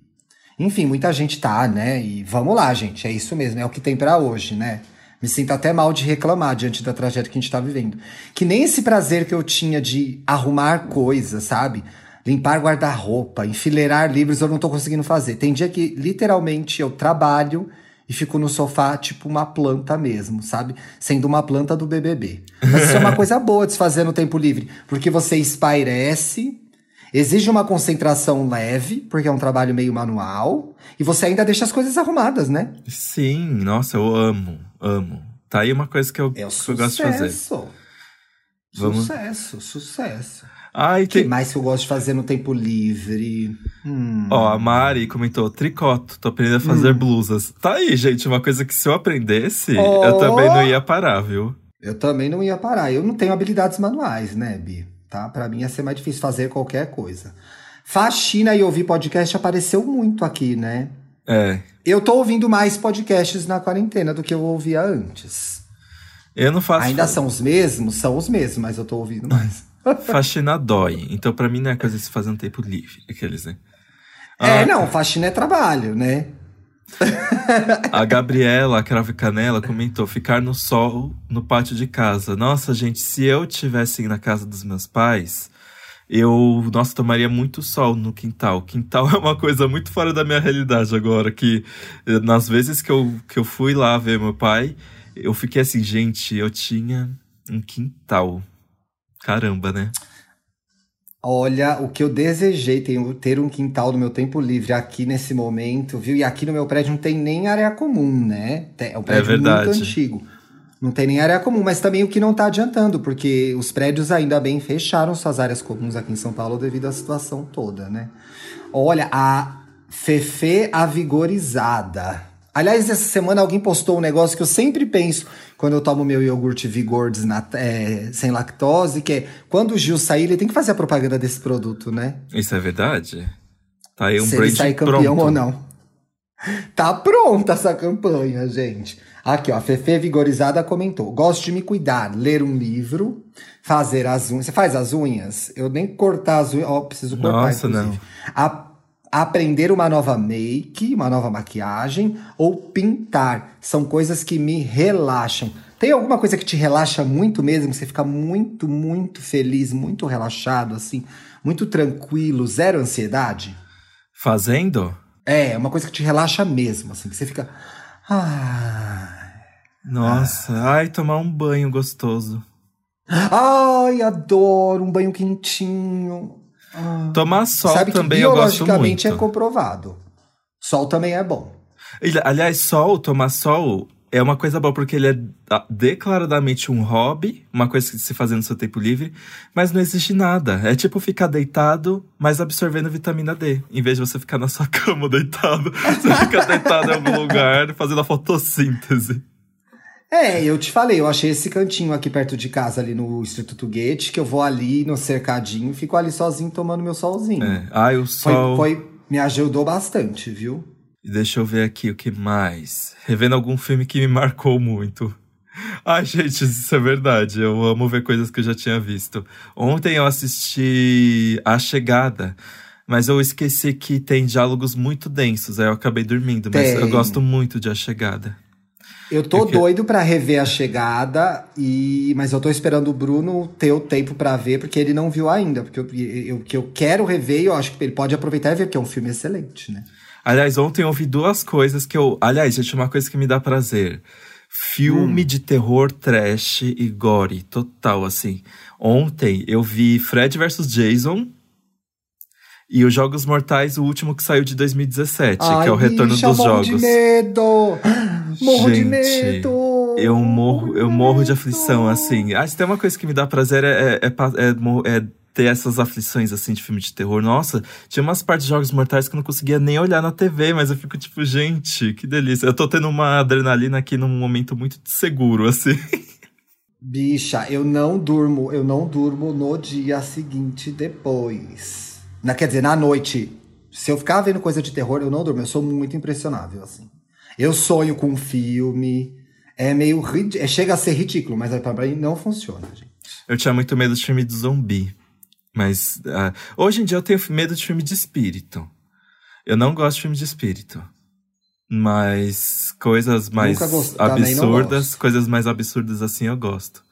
Enfim, muita gente tá, né? E vamos lá, gente, é isso mesmo, é o que tem pra hoje, né? Me sinto até mal de reclamar diante da tragédia que a gente tá vivendo. Que nem esse prazer que eu tinha de arrumar coisas, sabe? Limpar guarda-roupa, enfileirar livros, eu não tô conseguindo fazer. Tem dia que literalmente eu trabalho e fico no sofá, tipo uma planta mesmo, sabe? Sendo uma planta do BBB. Mas isso é uma coisa boa de se fazer no tempo livre, porque você espairece, exige uma concentração leve, porque é um trabalho meio manual, e você ainda deixa as coisas arrumadas, né? Sim, nossa, eu amo, amo. Tá aí uma coisa que eu, É que eu gosto de fazer. sucesso. Vamos- Sucesso, sucesso. Ai, O que tem, mais que eu gosto de fazer no tempo livre? Hum. Ó, a Mari comentou, tricoto, tô aprendendo a fazer blusas. Tá aí, gente, uma coisa que se eu aprendesse, eu Ó! também não ia parar, viu? Eu também não ia parar. Eu não tenho habilidades manuais, né, Bi? Tá? Pra mim ia ser mais difícil fazer qualquer coisa. Faxina e ouvir podcast apareceu muito aqui, né? É, Eu tô ouvindo mais podcasts na quarentena do que eu ouvia antes. eu não faço Ainda são os mesmos? São os mesmos, mas eu tô ouvindo mais. Faxina dói, então pra mim não é coisa de se fazer no tempo livre, aqueles, né? é, Ah, não, faxina é trabalho, né? A Gabriela, a Cravo e Canela, comentou ficar no sol no pátio de casa. Nossa, gente, se eu tivesse na casa dos meus pais, eu, nossa, tomaria muito sol no quintal. Quintal é uma coisa muito fora da minha realidade agora, que nas vezes que eu, que eu fui lá ver meu pai, eu fiquei assim, gente, eu tinha um quintal. Caramba, né? Olha, o que eu desejei ter um quintal no meu tempo livre aqui nesse momento, viu? E aqui no meu prédio não tem nem área comum, né? É um prédio verdade. muito antigo. Não tem nem área comum, mas também o que não tá adiantando, porque os prédios ainda bem fecharam suas áreas comuns aqui em São Paulo devido à situação toda, né? Olha, a Fefe Avigorizada. Aliás, essa semana alguém postou um negócio que eu sempre penso quando eu tomo meu iogurte Vigor é, sem lactose, que é quando o Gil sair, ele tem que fazer a propaganda desse produto, né? Isso é verdade? Tá aí um Se ele sair campeão pronto. ou não. Tá pronta essa campanha, gente. Aqui, ó, a Fefe Vigorizada comentou. Gosto de me cuidar, ler um livro, fazer as unhas. Você faz as unhas? Eu nem cortar as unhas. Ó, preciso cortar, Nossa, inclusive. não. A- aprender uma nova make, uma nova maquiagem ou pintar. São coisas que me relaxam. Tem alguma coisa que te relaxa muito mesmo? Que você fica muito, muito feliz, muito relaxado, assim, muito tranquilo, zero ansiedade? Fazendo? É, uma coisa que te relaxa mesmo, assim, que você fica. Ah. Nossa, ai, tomar um banho gostoso. Ai, adoro um banho quentinho. Ah. Tomar sol Sabe que também eu gosto biologicamente muito. é comprovado. Sol também é bom. Aliás, sol, tomar sol é uma coisa boa, porque ele é ah, declaradamente um hobby, uma coisa que se fazer no seu tempo livre, mas não existe nada. É tipo ficar deitado, mas absorvendo vitamina D. Em vez de você ficar na sua cama deitado, você fica deitado em algum lugar fazendo a fotossíntese. É, eu te falei, eu achei esse cantinho aqui perto de casa, ali no Instituto Goethe, que eu vou ali no cercadinho, fico ali sozinho tomando meu solzinho. É. Ai, o sol. Foi, foi, me ajudou bastante, viu? Deixa eu ver aqui o que mais. Revendo algum filme que me marcou muito. Ai, gente, isso é verdade. Eu amo ver coisas que eu já tinha visto. Ontem eu assisti A Chegada, mas eu esqueci que tem diálogos muito densos, aí eu acabei dormindo. Mas Tem. eu gosto muito de A Chegada. Eu tô doido pra rever a chegada, e mas eu tô esperando o Bruno ter o tempo pra ver, porque ele não viu ainda. Porque eu, eu, que eu quero rever e eu acho que ele pode aproveitar e ver, porque é um filme excelente, né? Aliás, ontem eu ouvi duas coisas que eu. Aliás, gente, uma coisa que me dá prazer. Filme de terror, trash e gore, total, assim. Ontem eu vi Fred vs Jason e os Jogos Mortais, o último que saiu de 2017, que é o Retorno bicha, dos morro Jogos. de medo! Morro de Gente, medo! Eu morro, eu morro de aflição, assim. Ah, se tem uma coisa que me dá prazer é, é, é é é ter essas aflições, assim, de filme de terror. Nossa, tinha umas partes de Jogos Mortais que eu não conseguia nem olhar na TV, mas eu fico tipo, gente, que delícia. Eu tô tendo uma adrenalina aqui num momento muito seguro, assim. Bicha, eu não durmo, eu não durmo no dia seguinte depois. Na, quer dizer, na noite. Se eu ficar vendo coisa de terror, eu não durmo. Eu sou muito impressionável, assim. Eu sonho com um filme. É meio. É, chega a ser ridículo, mas é pra mim não funciona, gente. Eu tinha muito medo de filme de zumbi. Mas ah, hoje em dia eu tenho medo de filme de espírito. Eu não gosto de filme de espírito. Mas coisas mais gost- absurdas, coisas mais absurdas assim eu gosto.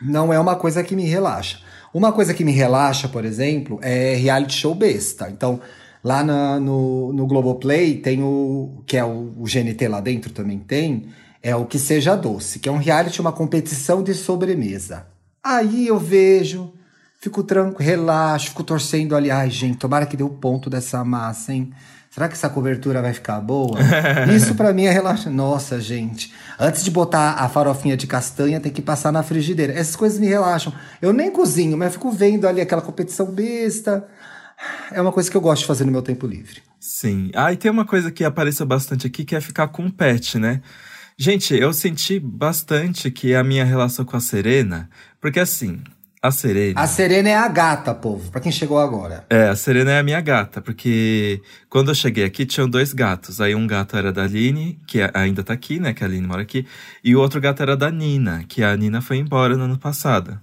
Não é uma coisa que me relaxa. Uma coisa que me relaxa, por exemplo, é reality show besta. Então, lá na- no, no Globoplay tem o. que é o, o GNT lá dentro também tem. É o Que Seja Doce, que é um reality, uma competição de sobremesa. Aí eu vejo, fico tranquilo, relaxo, fico torcendo ali. Ai, gente, tomara que dê o ponto dessa massa, hein? Será que essa cobertura vai ficar boa? Isso pra mim é relaxante. Nossa, gente. Antes de botar a farofinha de castanha, tem que passar na frigideira. Essas coisas me relaxam. Eu nem cozinho, mas fico vendo ali aquela competição besta. É uma coisa que eu gosto de fazer no meu tempo livre. Sim. Ah, e tem uma coisa que apareceu bastante aqui, que é ficar com o pet, né? Gente, eu senti bastante que a minha relação com a Serena, porque assim, a Serena. A Serena é a gata, povo, pra quem chegou agora. É, a Serena é a minha gata, porque quando eu cheguei aqui tinham dois gatos. Aí um gato era da Aline, que a- ainda tá aqui, né? Que a Aline mora aqui. E o outro gato era da Nina, que a Nina foi embora no ano passado.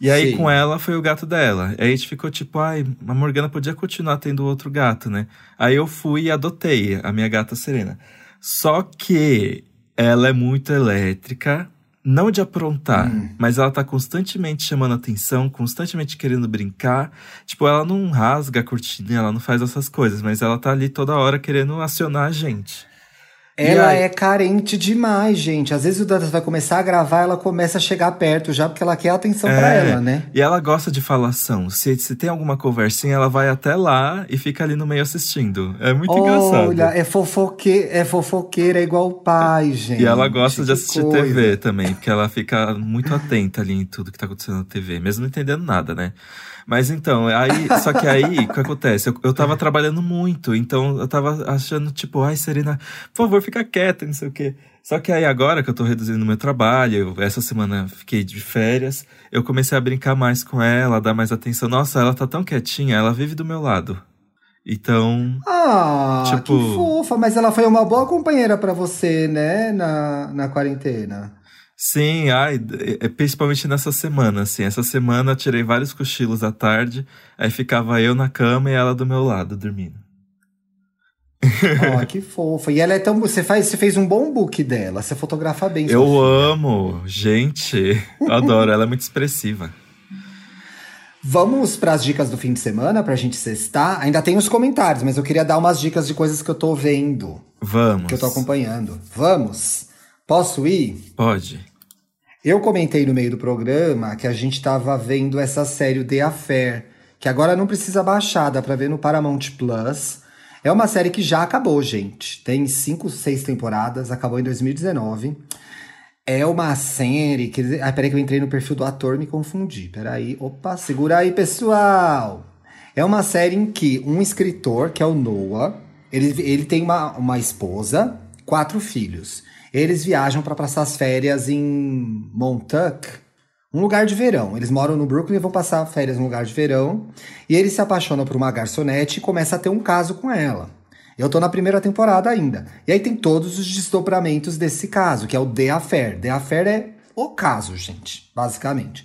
E aí Sim. com ela foi o gato dela. Aí a gente ficou tipo, ai, a Morgana podia continuar tendo outro gato, né? Aí eu fui e adotei a minha gata Serena. Só que ela é muito elétrica, não de aprontar, mas ela tá constantemente chamando atenção, constantemente querendo brincar. Tipo, ela não rasga a cortina, ela não faz essas coisas, mas ela tá ali toda hora querendo acionar a gente. Ela é carente demais, gente. Às vezes o Dantas vai começar a gravar, ela começa a chegar perto já, porque ela quer atenção pra É, ela, né? E ela gosta de falação. Se, se tem alguma conversinha, ela vai até lá e fica ali no meio assistindo. É muito engraçado. Olha, é, fofoque... é fofoqueira igual o pai, gente. E ela gosta de Que assistir coisa. TV também, porque ela fica muito atenta ali em tudo que tá acontecendo na TV, mesmo não entendendo nada, né? Mas então, aí, só que aí, o que acontece? Eu, eu tava trabalhando muito, então eu tava achando, tipo, ai, Serena, por favor, fica quieta, não sei o quê. Só que aí agora que eu tô reduzindo meu trabalho, eu- essa semana fiquei de férias, eu comecei a brincar mais com ela, dar mais atenção. Nossa, ela tá tão quietinha, ela vive do meu lado. Então, Ah, Tipo- que fofa. Mas ela foi uma boa companheira pra você, né? Na, na quarentena. Sim, ai, é- é principalmente nessa semana, assim. Essa semana eu tirei vários cochilos à tarde, aí ficava eu na cama e ela do meu lado, dormindo. Ó, que fofa. E ela é tão. Você, faz, você fez um bom book dela. Você fotografa bem. Eu filha. amo, gente, eu adoro, ela é muito expressiva. Vamos pras dicas do fim de semana pra gente cestar. Ainda tem os comentários, mas eu queria dar umas dicas de coisas que eu tô vendo, Vamos. que eu tô acompanhando. Vamos? Posso ir? Pode. Eu comentei no meio do programa que a gente tava vendo essa série The Affair, que agora não precisa baixar, dá pra ver no Paramount Plus. É uma série que já acabou, gente. Tem cinco, seis temporadas, acabou em 2019. É uma série que. Ai, peraí que eu entrei no perfil do ator, me confundi. Peraí. Opa, segura aí, pessoal. É uma série em que um escritor, que é o Noah, ele, ele tem uma, uma esposa, quatro filhos. Eles viajam para passar as férias em Montauk, um lugar de verão. Eles moram no Brooklyn e vão passar férias num lugar de verão. E ele se apaixona por uma garçonete e começa a ter um caso com ela. Eu tô na primeira temporada ainda. E aí tem todos os desdobramentos desse caso, que é o The Affair. The Affair é o caso, gente, basicamente.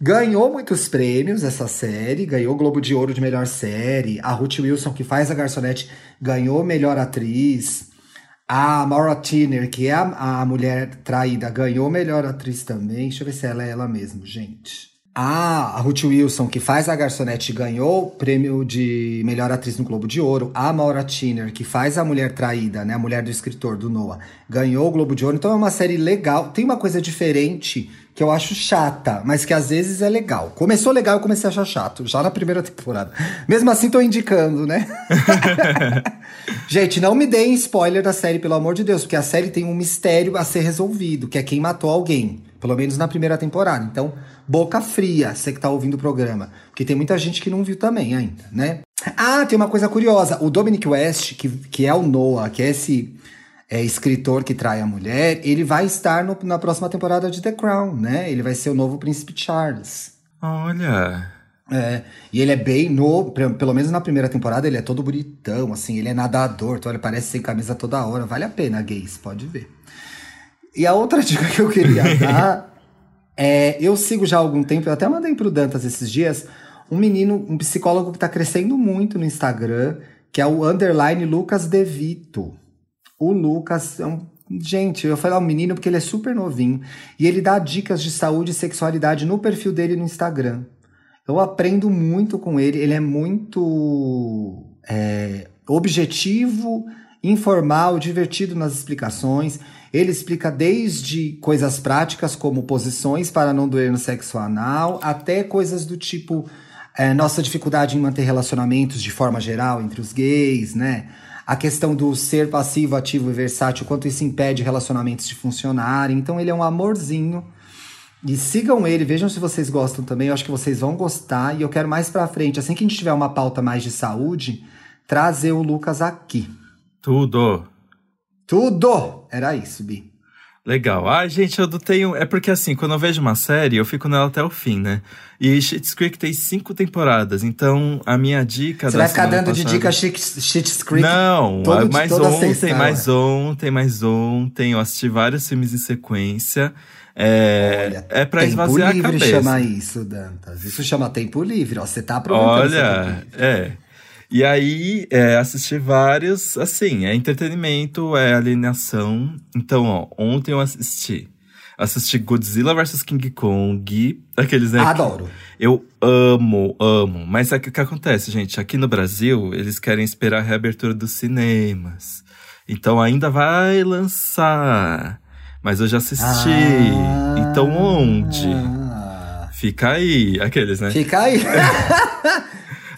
Ganhou muitos prêmios essa série, ganhou o Globo de Ouro de melhor série. A Ruth Wilson, que faz a garçonete, ganhou melhor atriz. A Maura Tiner, que é a, a mulher traída, ganhou melhor atriz também. Deixa eu ver se ela é ela mesmo, gente. A Ruth Wilson, que faz a garçonete, ganhou o prêmio de melhor atriz no Globo de Ouro. A Maura Tiner, que faz a mulher traída, né, a mulher do escritor do Noah, ganhou o Globo de Ouro. Então é uma série legal. Tem uma coisa diferente que eu acho chata, mas que às vezes é legal. Começou legal, eu comecei a achar chato, já na primeira temporada. Mesmo assim, tô indicando, né? Gente, não me deem spoiler da série, pelo amor de Deus, porque a série tem um mistério a ser resolvido, que é quem matou alguém. Pelo menos na primeira temporada. Então, boca fria, você que tá ouvindo o programa. Porque tem muita gente que não viu também ainda, né? Ah, tem uma coisa curiosa. O Dominic West, que, que é o Noah, que é esse é, escritor que trai a mulher, ele vai estar no, na próxima temporada de The Crown, né? Ele vai ser o novo príncipe Charles. Olha. É, e ele é bem no, pelo menos na primeira temporada, ele é todo bonitão, assim, ele é nadador, então ele parece sem camisa toda hora. Vale a pena, gays, pode ver. E a outra dica que eu queria dar é: eu sigo já há algum tempo, eu até mandei pro Dantas esses dias, um menino, um psicólogo que tá crescendo muito no Instagram, que é o underline Lucas Devito. O Lucas é um. Gente, eu falei ao menino porque ele é super novinho. E ele dá dicas de saúde e sexualidade no perfil dele no Instagram. Eu aprendo muito com ele. Ele é muito é, objetivo, informal, divertido nas explicações. Ele explica desde coisas práticas, como posições para não doer no sexo anal, até coisas do tipo é, nossa dificuldade em manter relacionamentos de forma geral entre os gays, né? A questão do ser passivo, ativo e versátil, quanto isso impede relacionamentos de funcionarem. Então ele é um amorzinho. E sigam ele, vejam se vocês gostam também. Eu acho que vocês vão gostar. E eu quero mais pra frente, assim que a gente tiver uma pauta mais de saúde, trazer o Lucas aqui. Tudo. Tudo! Era isso, Bi. Legal. Ah, gente, eu tenho. É porque assim, quando eu vejo uma série, eu fico nela até o fim, né? E Schitt's Creek tem cinco temporadas, então a minha dica. Você vai ficar dando passada... de dica Schitt's Creek? Não, todo, mais ontem, sexta, mais ontem, mais ontem. Eu assisti vários filmes em sequência. É, Olha, é pra esvaziar a cabeça. Tempo livre chama isso, Dantas. Isso chama tempo livre, ó. Você tá aproveitando Olha, é. E aí, é, assisti vários, assim, é entretenimento, é alienação. Então, ó, ontem eu assisti. Assisti Godzilla vs King Kong, aqueles, né? Adoro. Eu amo, amo. Mas é o que, que acontece, gente? Aqui no Brasil, eles querem esperar a reabertura dos cinemas. Então ainda vai lançar. Mas eu já assisti. Ah, então onde? Fica aí, aqueles, né? Fica aí.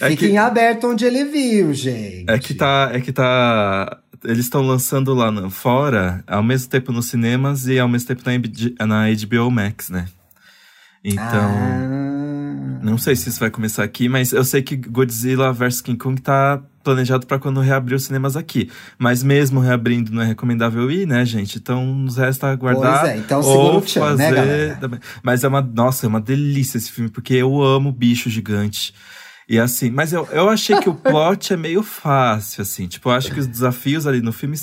É Fica que, em aberto onde ele viu, gente. É que tá. É que tá. Eles estão lançando lá no, fora, ao mesmo tempo nos cinemas e ao mesmo tempo na, na HBO Max, né? Então. Ah. Não sei se isso vai começar aqui, mas eu sei que Godzilla vs King Kong tá planejado para quando reabrir os cinemas aqui. Mas mesmo reabrindo, não é recomendável ir, né, gente? Então nos resta aguardar. Pois é, então segura o tchan, né, galera? Mas é uma, nossa, é uma delícia esse filme, porque eu amo bicho gigante. E assim, mas eu, eu achei que o plot é meio fácil, assim. Tipo, eu acho que os desafios ali no filme.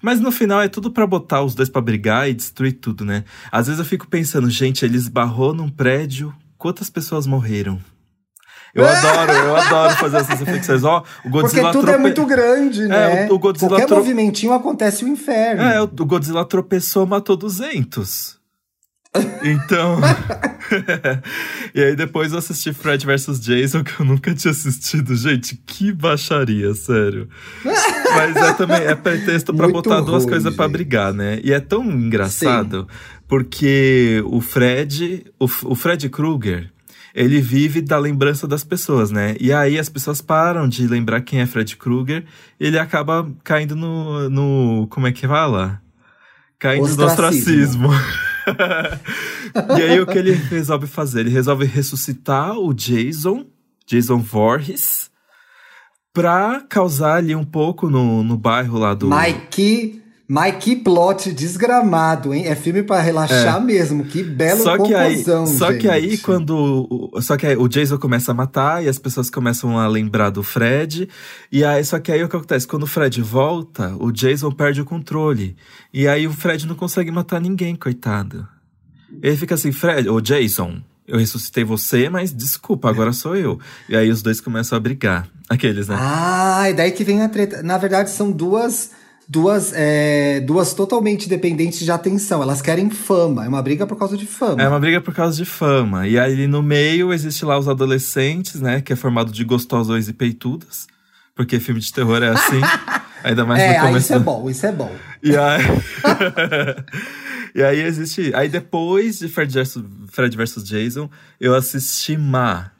Mas no final é tudo para botar os dois para brigar e destruir tudo, né? Às vezes eu fico pensando, gente, ele esbarrou num prédio, quantas pessoas morreram? Eu adoro, eu adoro fazer essas reflexões. Ó, o Godzilla Porque tudo trope... é muito grande, né? É, o, o Godzilla Qualquer movimentinho acontece o inferno. É, o Godzilla tropeçou, matou 200. Então. e aí depois eu assisti Fred vs Jason, que eu nunca tinha assistido. Gente, que baixaria, sério. Mas é também é pretexto para botar duas coisas para brigar, né? E é tão engraçado Sim. porque o Fred, o, o Fred Krueger, ele vive da lembrança das pessoas, né? E aí as pessoas param de lembrar quem é Fred Krueger, e ele acaba caindo no, no como é que fala? Caindo ostracismo. no ostracismo. e aí o que ele resolve fazer? Ele resolve ressuscitar o Jason, Jason Voorhees, pra causar ali um pouco no, no bairro lá do. Mike Mas que plot desgramado, hein? É filme para relaxar é. mesmo. Que belo só que aí, Só gente. que aí, quando. Só que aí, o Jason começa a matar e as pessoas começam a lembrar do Fred. E aí, só que aí o que acontece? Quando o Fred volta, o Jason perde o controle. E aí o Fred não consegue matar ninguém, coitado. Ele fica assim, Fred, ou Jason, eu ressuscitei você, mas desculpa, agora sou eu. E aí os dois começam a brigar. Aqueles, né? Ah, e daí que vem a treta. Na verdade, são duas duas, é, duas totalmente dependentes de atenção. Elas querem fama. É uma briga por causa de fama. É uma briga por causa de fama. E aí no meio existe lá os adolescentes, né? Que é formado de gostosões e peitudas. Porque filme de terror é assim. Ainda mais é, no começo. Isso é bom, isso é bom. E aí. e aí existe. Aí depois de Fred vs, Fred versus Jason, eu assisti Ma.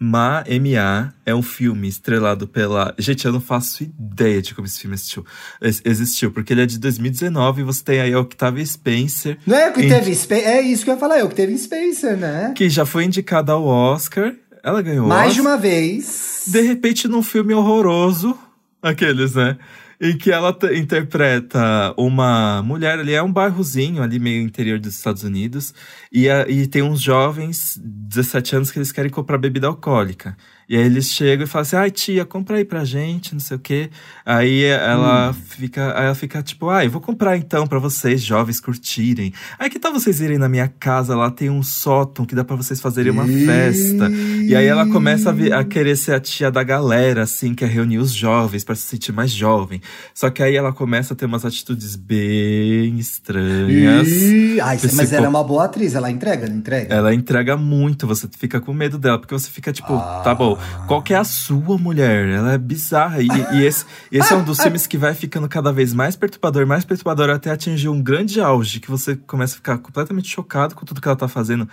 Ma, M.A. é um filme estrelado pela. Gente, eu não faço ideia de como esse filme existiu. existiu porque ele é de 2019 e você tem aí a Octavia Spencer. Não é o que teve Spencer? É isso que eu ia falar, é o que teve Spencer, né? Que já foi indicada ao Oscar. Ela ganhou Mais Oscar. de uma vez. De repente, num filme horroroso. Aqueles, né? Em que ela interpreta uma mulher ali, é um bairrozinho ali meio interior dos Estados Unidos, e, a, e tem uns jovens, 17 anos, que eles querem comprar bebida alcoólica. E aí eles chegam e falam assim, ai tia, compra aí pra gente, não sei o quê. Aí ela hum. fica, aí ela fica tipo, ai, ah, vou comprar então para vocês, jovens, curtirem. Aí que tal vocês irem na minha casa, lá tem um sótão que dá para vocês fazerem uma festa. E aí ela começa a, a, querer ser a tia da galera, assim, quer reunir os jovens para se sentir mais jovem. Só que aí ela começa a ter umas atitudes bem estranhas. Ai, mas ela é uma boa atriz, ela entrega, não entrega? Ela entrega muito, você fica com medo dela, porque você fica tipo, ah. tá bom, qual que é a sua mulher? Ela é bizarra. E, e esse, esse é um dos filmes que vai ficando cada vez mais perturbador, mais perturbador, até atingir um grande auge, que você começa a ficar completamente chocado com tudo que ela tá fazendo.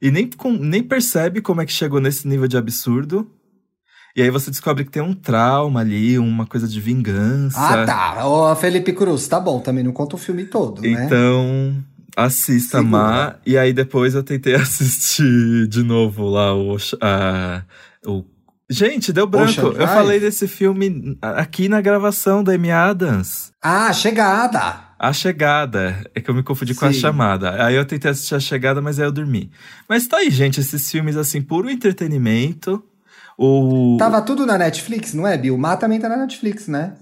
E nem, com, nem percebe como é que chegou nesse nível de absurdo. E aí você descobre que tem um trauma ali, uma coisa de vingança. Ah, tá. Ô, Felipe Cruz, tá bom, também não conta o filme todo, né? Então, assista Segura. Má. E aí depois eu tentei assistir de novo lá o, a, o Gente, deu branco. Eu falei desse filme aqui na gravação da Amy Adams. Ah, Chegada. A Chegada. É que eu me confundi Sim. com a chamada. Aí eu tentei assistir a Chegada, mas aí eu dormi. Mas tá aí, gente, esses filmes assim, puro entretenimento. O... Tava tudo na Netflix, não é, Bill? O Má também tá na Netflix, né?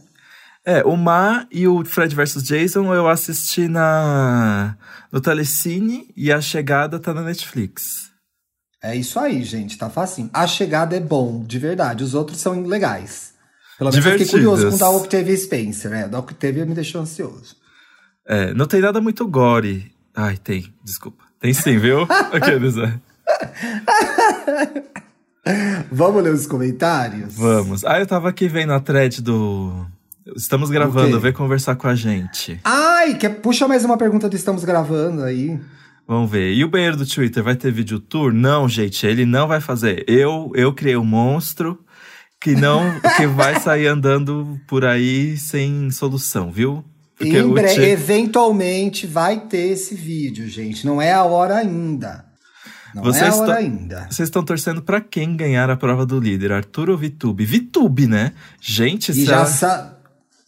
É, o Ma e o Fred vs Jason eu assisti na no Telecine e a Chegada tá na Netflix. É isso aí, gente, tá facinho. A chegada é bom, de verdade. Os outros são legais. Pelo menos eu fiquei curioso com o da Octavia Spencer, né? Da Octavia me deixou ansioso. É, não tem nada muito gore. Ai, tem, desculpa. Tem sim, viu? Aqueles, é. Vamos ler os comentários? Vamos. Ah, eu tava aqui vendo a thread do. Estamos gravando, vem conversar com a gente. Ai, que... puxa mais uma pergunta do Estamos Gravando aí. Vamos ver. E o banheiro do Twitter vai ter vídeo tour? Não, gente, ele não vai fazer. Eu, eu criei um monstro que não que vai sair andando por aí sem solução, viu? Bre... Eventualmente vai ter esse vídeo, gente. Não é a hora ainda. Não vocês é a hora ainda. Vocês estão torcendo para quem ganhar a prova do líder? Arthur ou Vitube? Vitube, né? Gente, e já sa...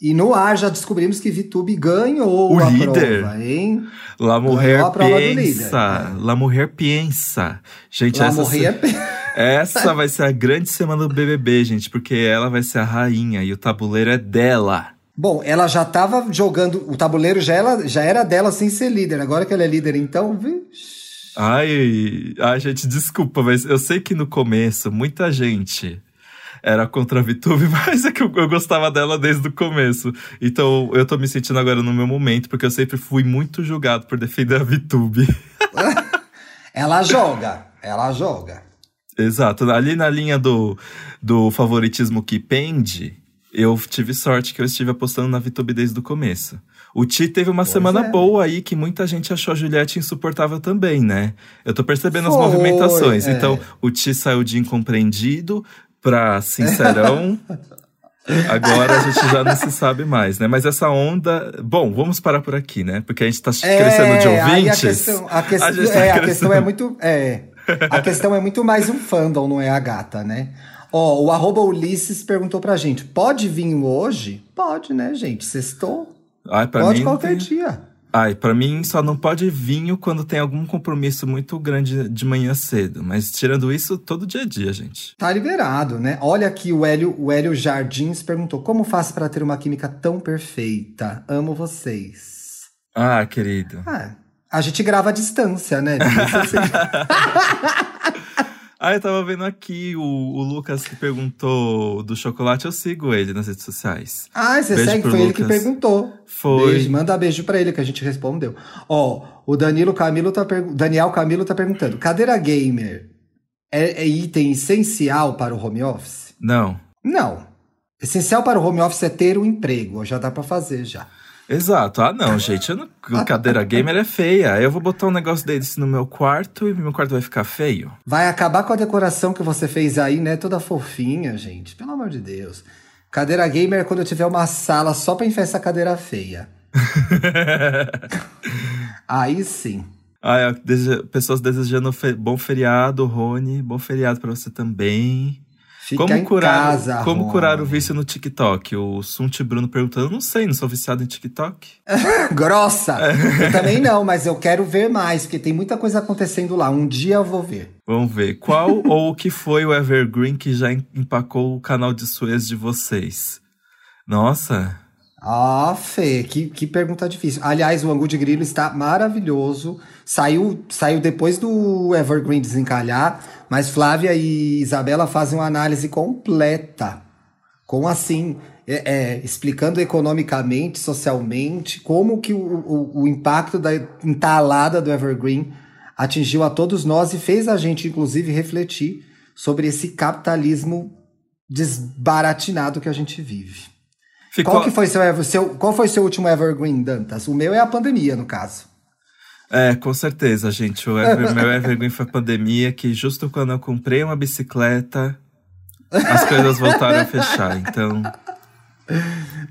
E no ar já descobrimos que Vitube ganhou o a líder. prova, hein? La Mulher pensa. La Mulher pensa. Gente, La essa, Mulher... essa vai ser a grande semana do BBB, gente, porque ela vai ser a rainha e o tabuleiro é dela. Bom, ela já tava jogando, o tabuleiro já era, já era dela sem ser líder. Agora que ela é líder, então, vixi. Ai, ai, gente, desculpa, mas eu sei que no começo muita gente era contra a VTube, mas é que eu, eu, gostava dela desde o começo. Então eu tô me sentindo agora no meu momento, porque eu sempre fui muito julgado por defender a VTube. ela joga, ela joga. Exato. Ali na linha do, do favoritismo que pende, eu tive sorte que eu estive apostando na VTube desde o começo. O Ti teve uma pois semana é. boa aí que muita gente achou a Juliette insuportável também, né? Eu tô percebendo Foi, as movimentações. É. Então, o Ti saiu de incompreendido, pra Sincerão. Agora a gente já não se sabe mais, né? Mas essa onda. Bom, vamos parar por aqui, né? Porque a gente tá é, crescendo de ouvintes. A questão, a, a, tá é, a questão é muito. É, a questão é muito mais um fandom, não é a gata, né? Ó, o arroba Ulisses perguntou pra gente: pode vinho hoje? Pode, né, gente? Sextou? Ai, pra Pode mim qualquer tem- dia. Ai, pra mim só não pode vinho quando tem algum compromisso muito grande de manhã cedo. Mas tirando isso, todo dia a dia, gente. Tá liberado, né? Olha aqui, o Hélio, o Hélio Jardins perguntou: como faço para ter uma química tão perfeita? Amo vocês. Ah, querido. Ah, a gente grava à distância, né? Ah, eu tava vendo aqui o, o Lucas que perguntou do chocolate, eu sigo ele nas redes sociais. ah, você Beijo segue? Foi ele que Lucas. perguntou. Foi. Beijo, manda beijo pra ele que a gente respondeu. Ó, o Danilo Camilo tá pergu- Daniel Camilo tá perguntando: cadeira gamer é, é item essencial para o home office? Não. Não. Essencial para o home office é ter um emprego. Já dá pra fazer já. Exato. Ah, não, gente. Eu não, cadeira gamer é feia. Eu vou botar um negócio desse no meu quarto e meu quarto vai ficar feio. Vai acabar com a decoração que você fez aí, né? Toda fofinha, gente. Pelo amor de Deus. Cadeira gamer é quando eu tiver uma sala só pra enfiar essa cadeira feia. Aí sim. Ah, é, pessoas desejando fe- bom feriado, Rony. Bom feriado pra você também. Fica como curar, casa, como curar o vício no TikTok? O Sunti Bruno perguntando, não sei, não sou viciado em TikTok. Grossa! Eu também não, mas eu quero ver mais, porque tem muita coisa acontecendo lá. Um dia eu vou ver. Vamos ver. Qual ou o que foi o Evergreen que já em- empacou o canal de Suez de vocês? Nossa, Ah, Fê, que, que pergunta difícil. Aliás, o Angu de Grilo está maravilhoso. Saiu, saiu depois do Evergreen desencalhar, mas Flávia e Isabela fazem uma análise completa. Com assim, é, é, explicando economicamente, socialmente, como que o, o, o impacto da entalada do Evergreen atingiu a todos nós e fez a gente, inclusive, refletir sobre esse capitalismo desbaratinado que a gente vive. ficou. Qual que foi seu, seu, qual foi seu último evergreen, Dantas? O meu é a pandemia, no caso. É, com certeza, gente. O Ever- meu Evergreen foi a pandemia, que justo quando eu comprei uma bicicleta, as coisas voltaram a fechar. Então,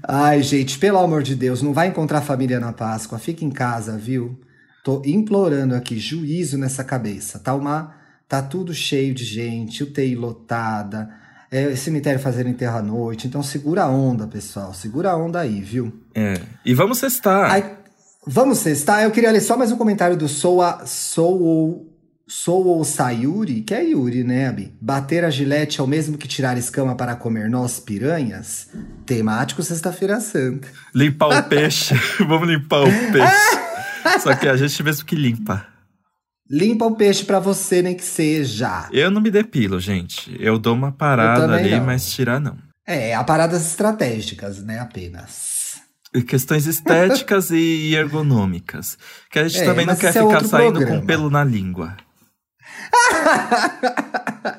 Ai, gente, pelo amor de Deus, não vai encontrar família na Páscoa. Fica em casa, viu? Tô implorando aqui, juízo nessa cabeça. Tá uma, tá tudo cheio de gente, UTI lotada, é, cemitério fazendo enterro à noite. Então segura a onda, pessoal. Segura a onda aí, viu? é. E vamos cestar. Ai, vamos sextar. Eu queria ler só mais um comentário do Soa Soul Soul Sayuri, que é Yuri, né, Abi? Bater a gilete é o mesmo que tirar escama para comer nós piranhas? Temático Sexta-feira Santa. Limpar o peixe. vamos limpar o peixe. Só que a gente mesmo que limpa. Limpa o peixe pra você, nem que seja. Eu não me depilo, gente. Eu dou uma parada ali, não. mas tirar não. É, há paradas estratégicas, né, apenas. Questões estéticas e ergonômicas. Que a gente É, também não quer é ficar outro saindo programa. com pelo na língua.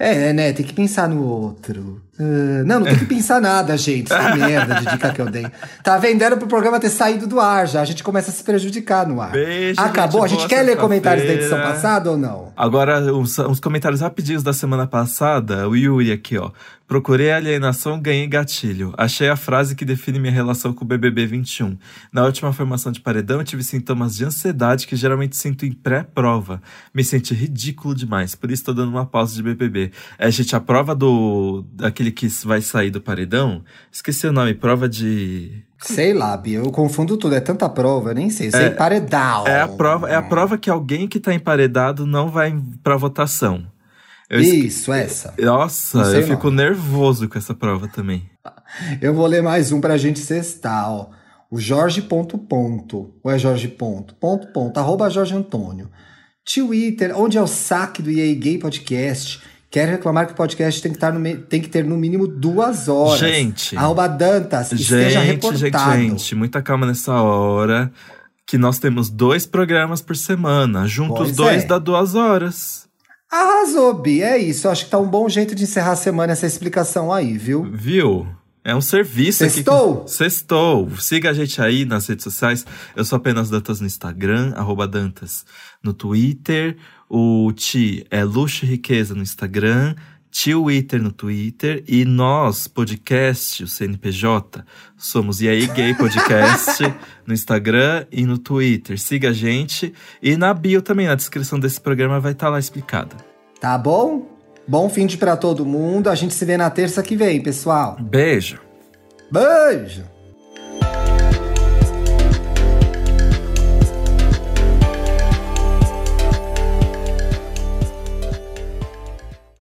É, né? Tem que pensar no outro. Ah, não, não tem que pensar nada, gente. Que merda de dica que eu dei. Tá vendendo pro programa ter saído do ar já. A gente começa a se prejudicar no ar. Beijo, Acabou? gente. a gente quer ler comentários da edição passada ou não? Agora, uns, uns comentários rapidinhos da semana passada. O Yuri aqui, ó. Procurei alienação, ganhei gatilho. Achei a frase que define minha relação com o BBB 21. Na última formação de paredão, eu tive sintomas de ansiedade que geralmente sinto em pré-prova. Me senti ridículo demais, por isso tô dando uma pausa de BBB. É, gente, a prova do... daquele que vai sair do paredão, esqueci o nome, prova de... Sei lá, Bia. Eu confundo tudo. É tanta prova, eu nem sei. Sei paredão. É a prova, é a prova que alguém que tá emparedado não vai pra votação. Eu esque- Isso, essa. Nossa, eu não. fico nervoso com essa prova também. Eu vou ler mais um pra gente cestar, ó. O Jorge ponto ponto. Ou é Jorge ponto? Ponto ponto. Arroba Jorge Antônio. Twitter, onde é o saque do EA Gay Podcast. Quero reclamar que o podcast tem que, estar no me- tem que ter no mínimo duas horas. Gente. Arroba Dantas, esteja Gente, gente, reportado. gente, muita calma nessa hora. Que nós temos dois programas por semana. Juntos Pois dois é. dá duas horas. Arrasou, Bi. É isso. Acho que tá um bom jeito de encerrar a semana essa explicação aí, viu? Viu? É um serviço Sextou? aqui. Sextou. Siga a gente aí nas redes sociais. Eu sou apenas Dantas no Instagram, arroba Dantas no Twitter. O Ti é Luxo e Riqueza no Instagram. Twitter no Twitter. E nós, podcast, o CNPJ, somos E aí Gay Podcast no Instagram e no Twitter. Siga a gente. E na bio também, na descrição desse programa, vai estar lá explicado. Tá bom? Bom fim de pra todo mundo. A gente se vê na terça que vem, pessoal. Beijo! Beijo!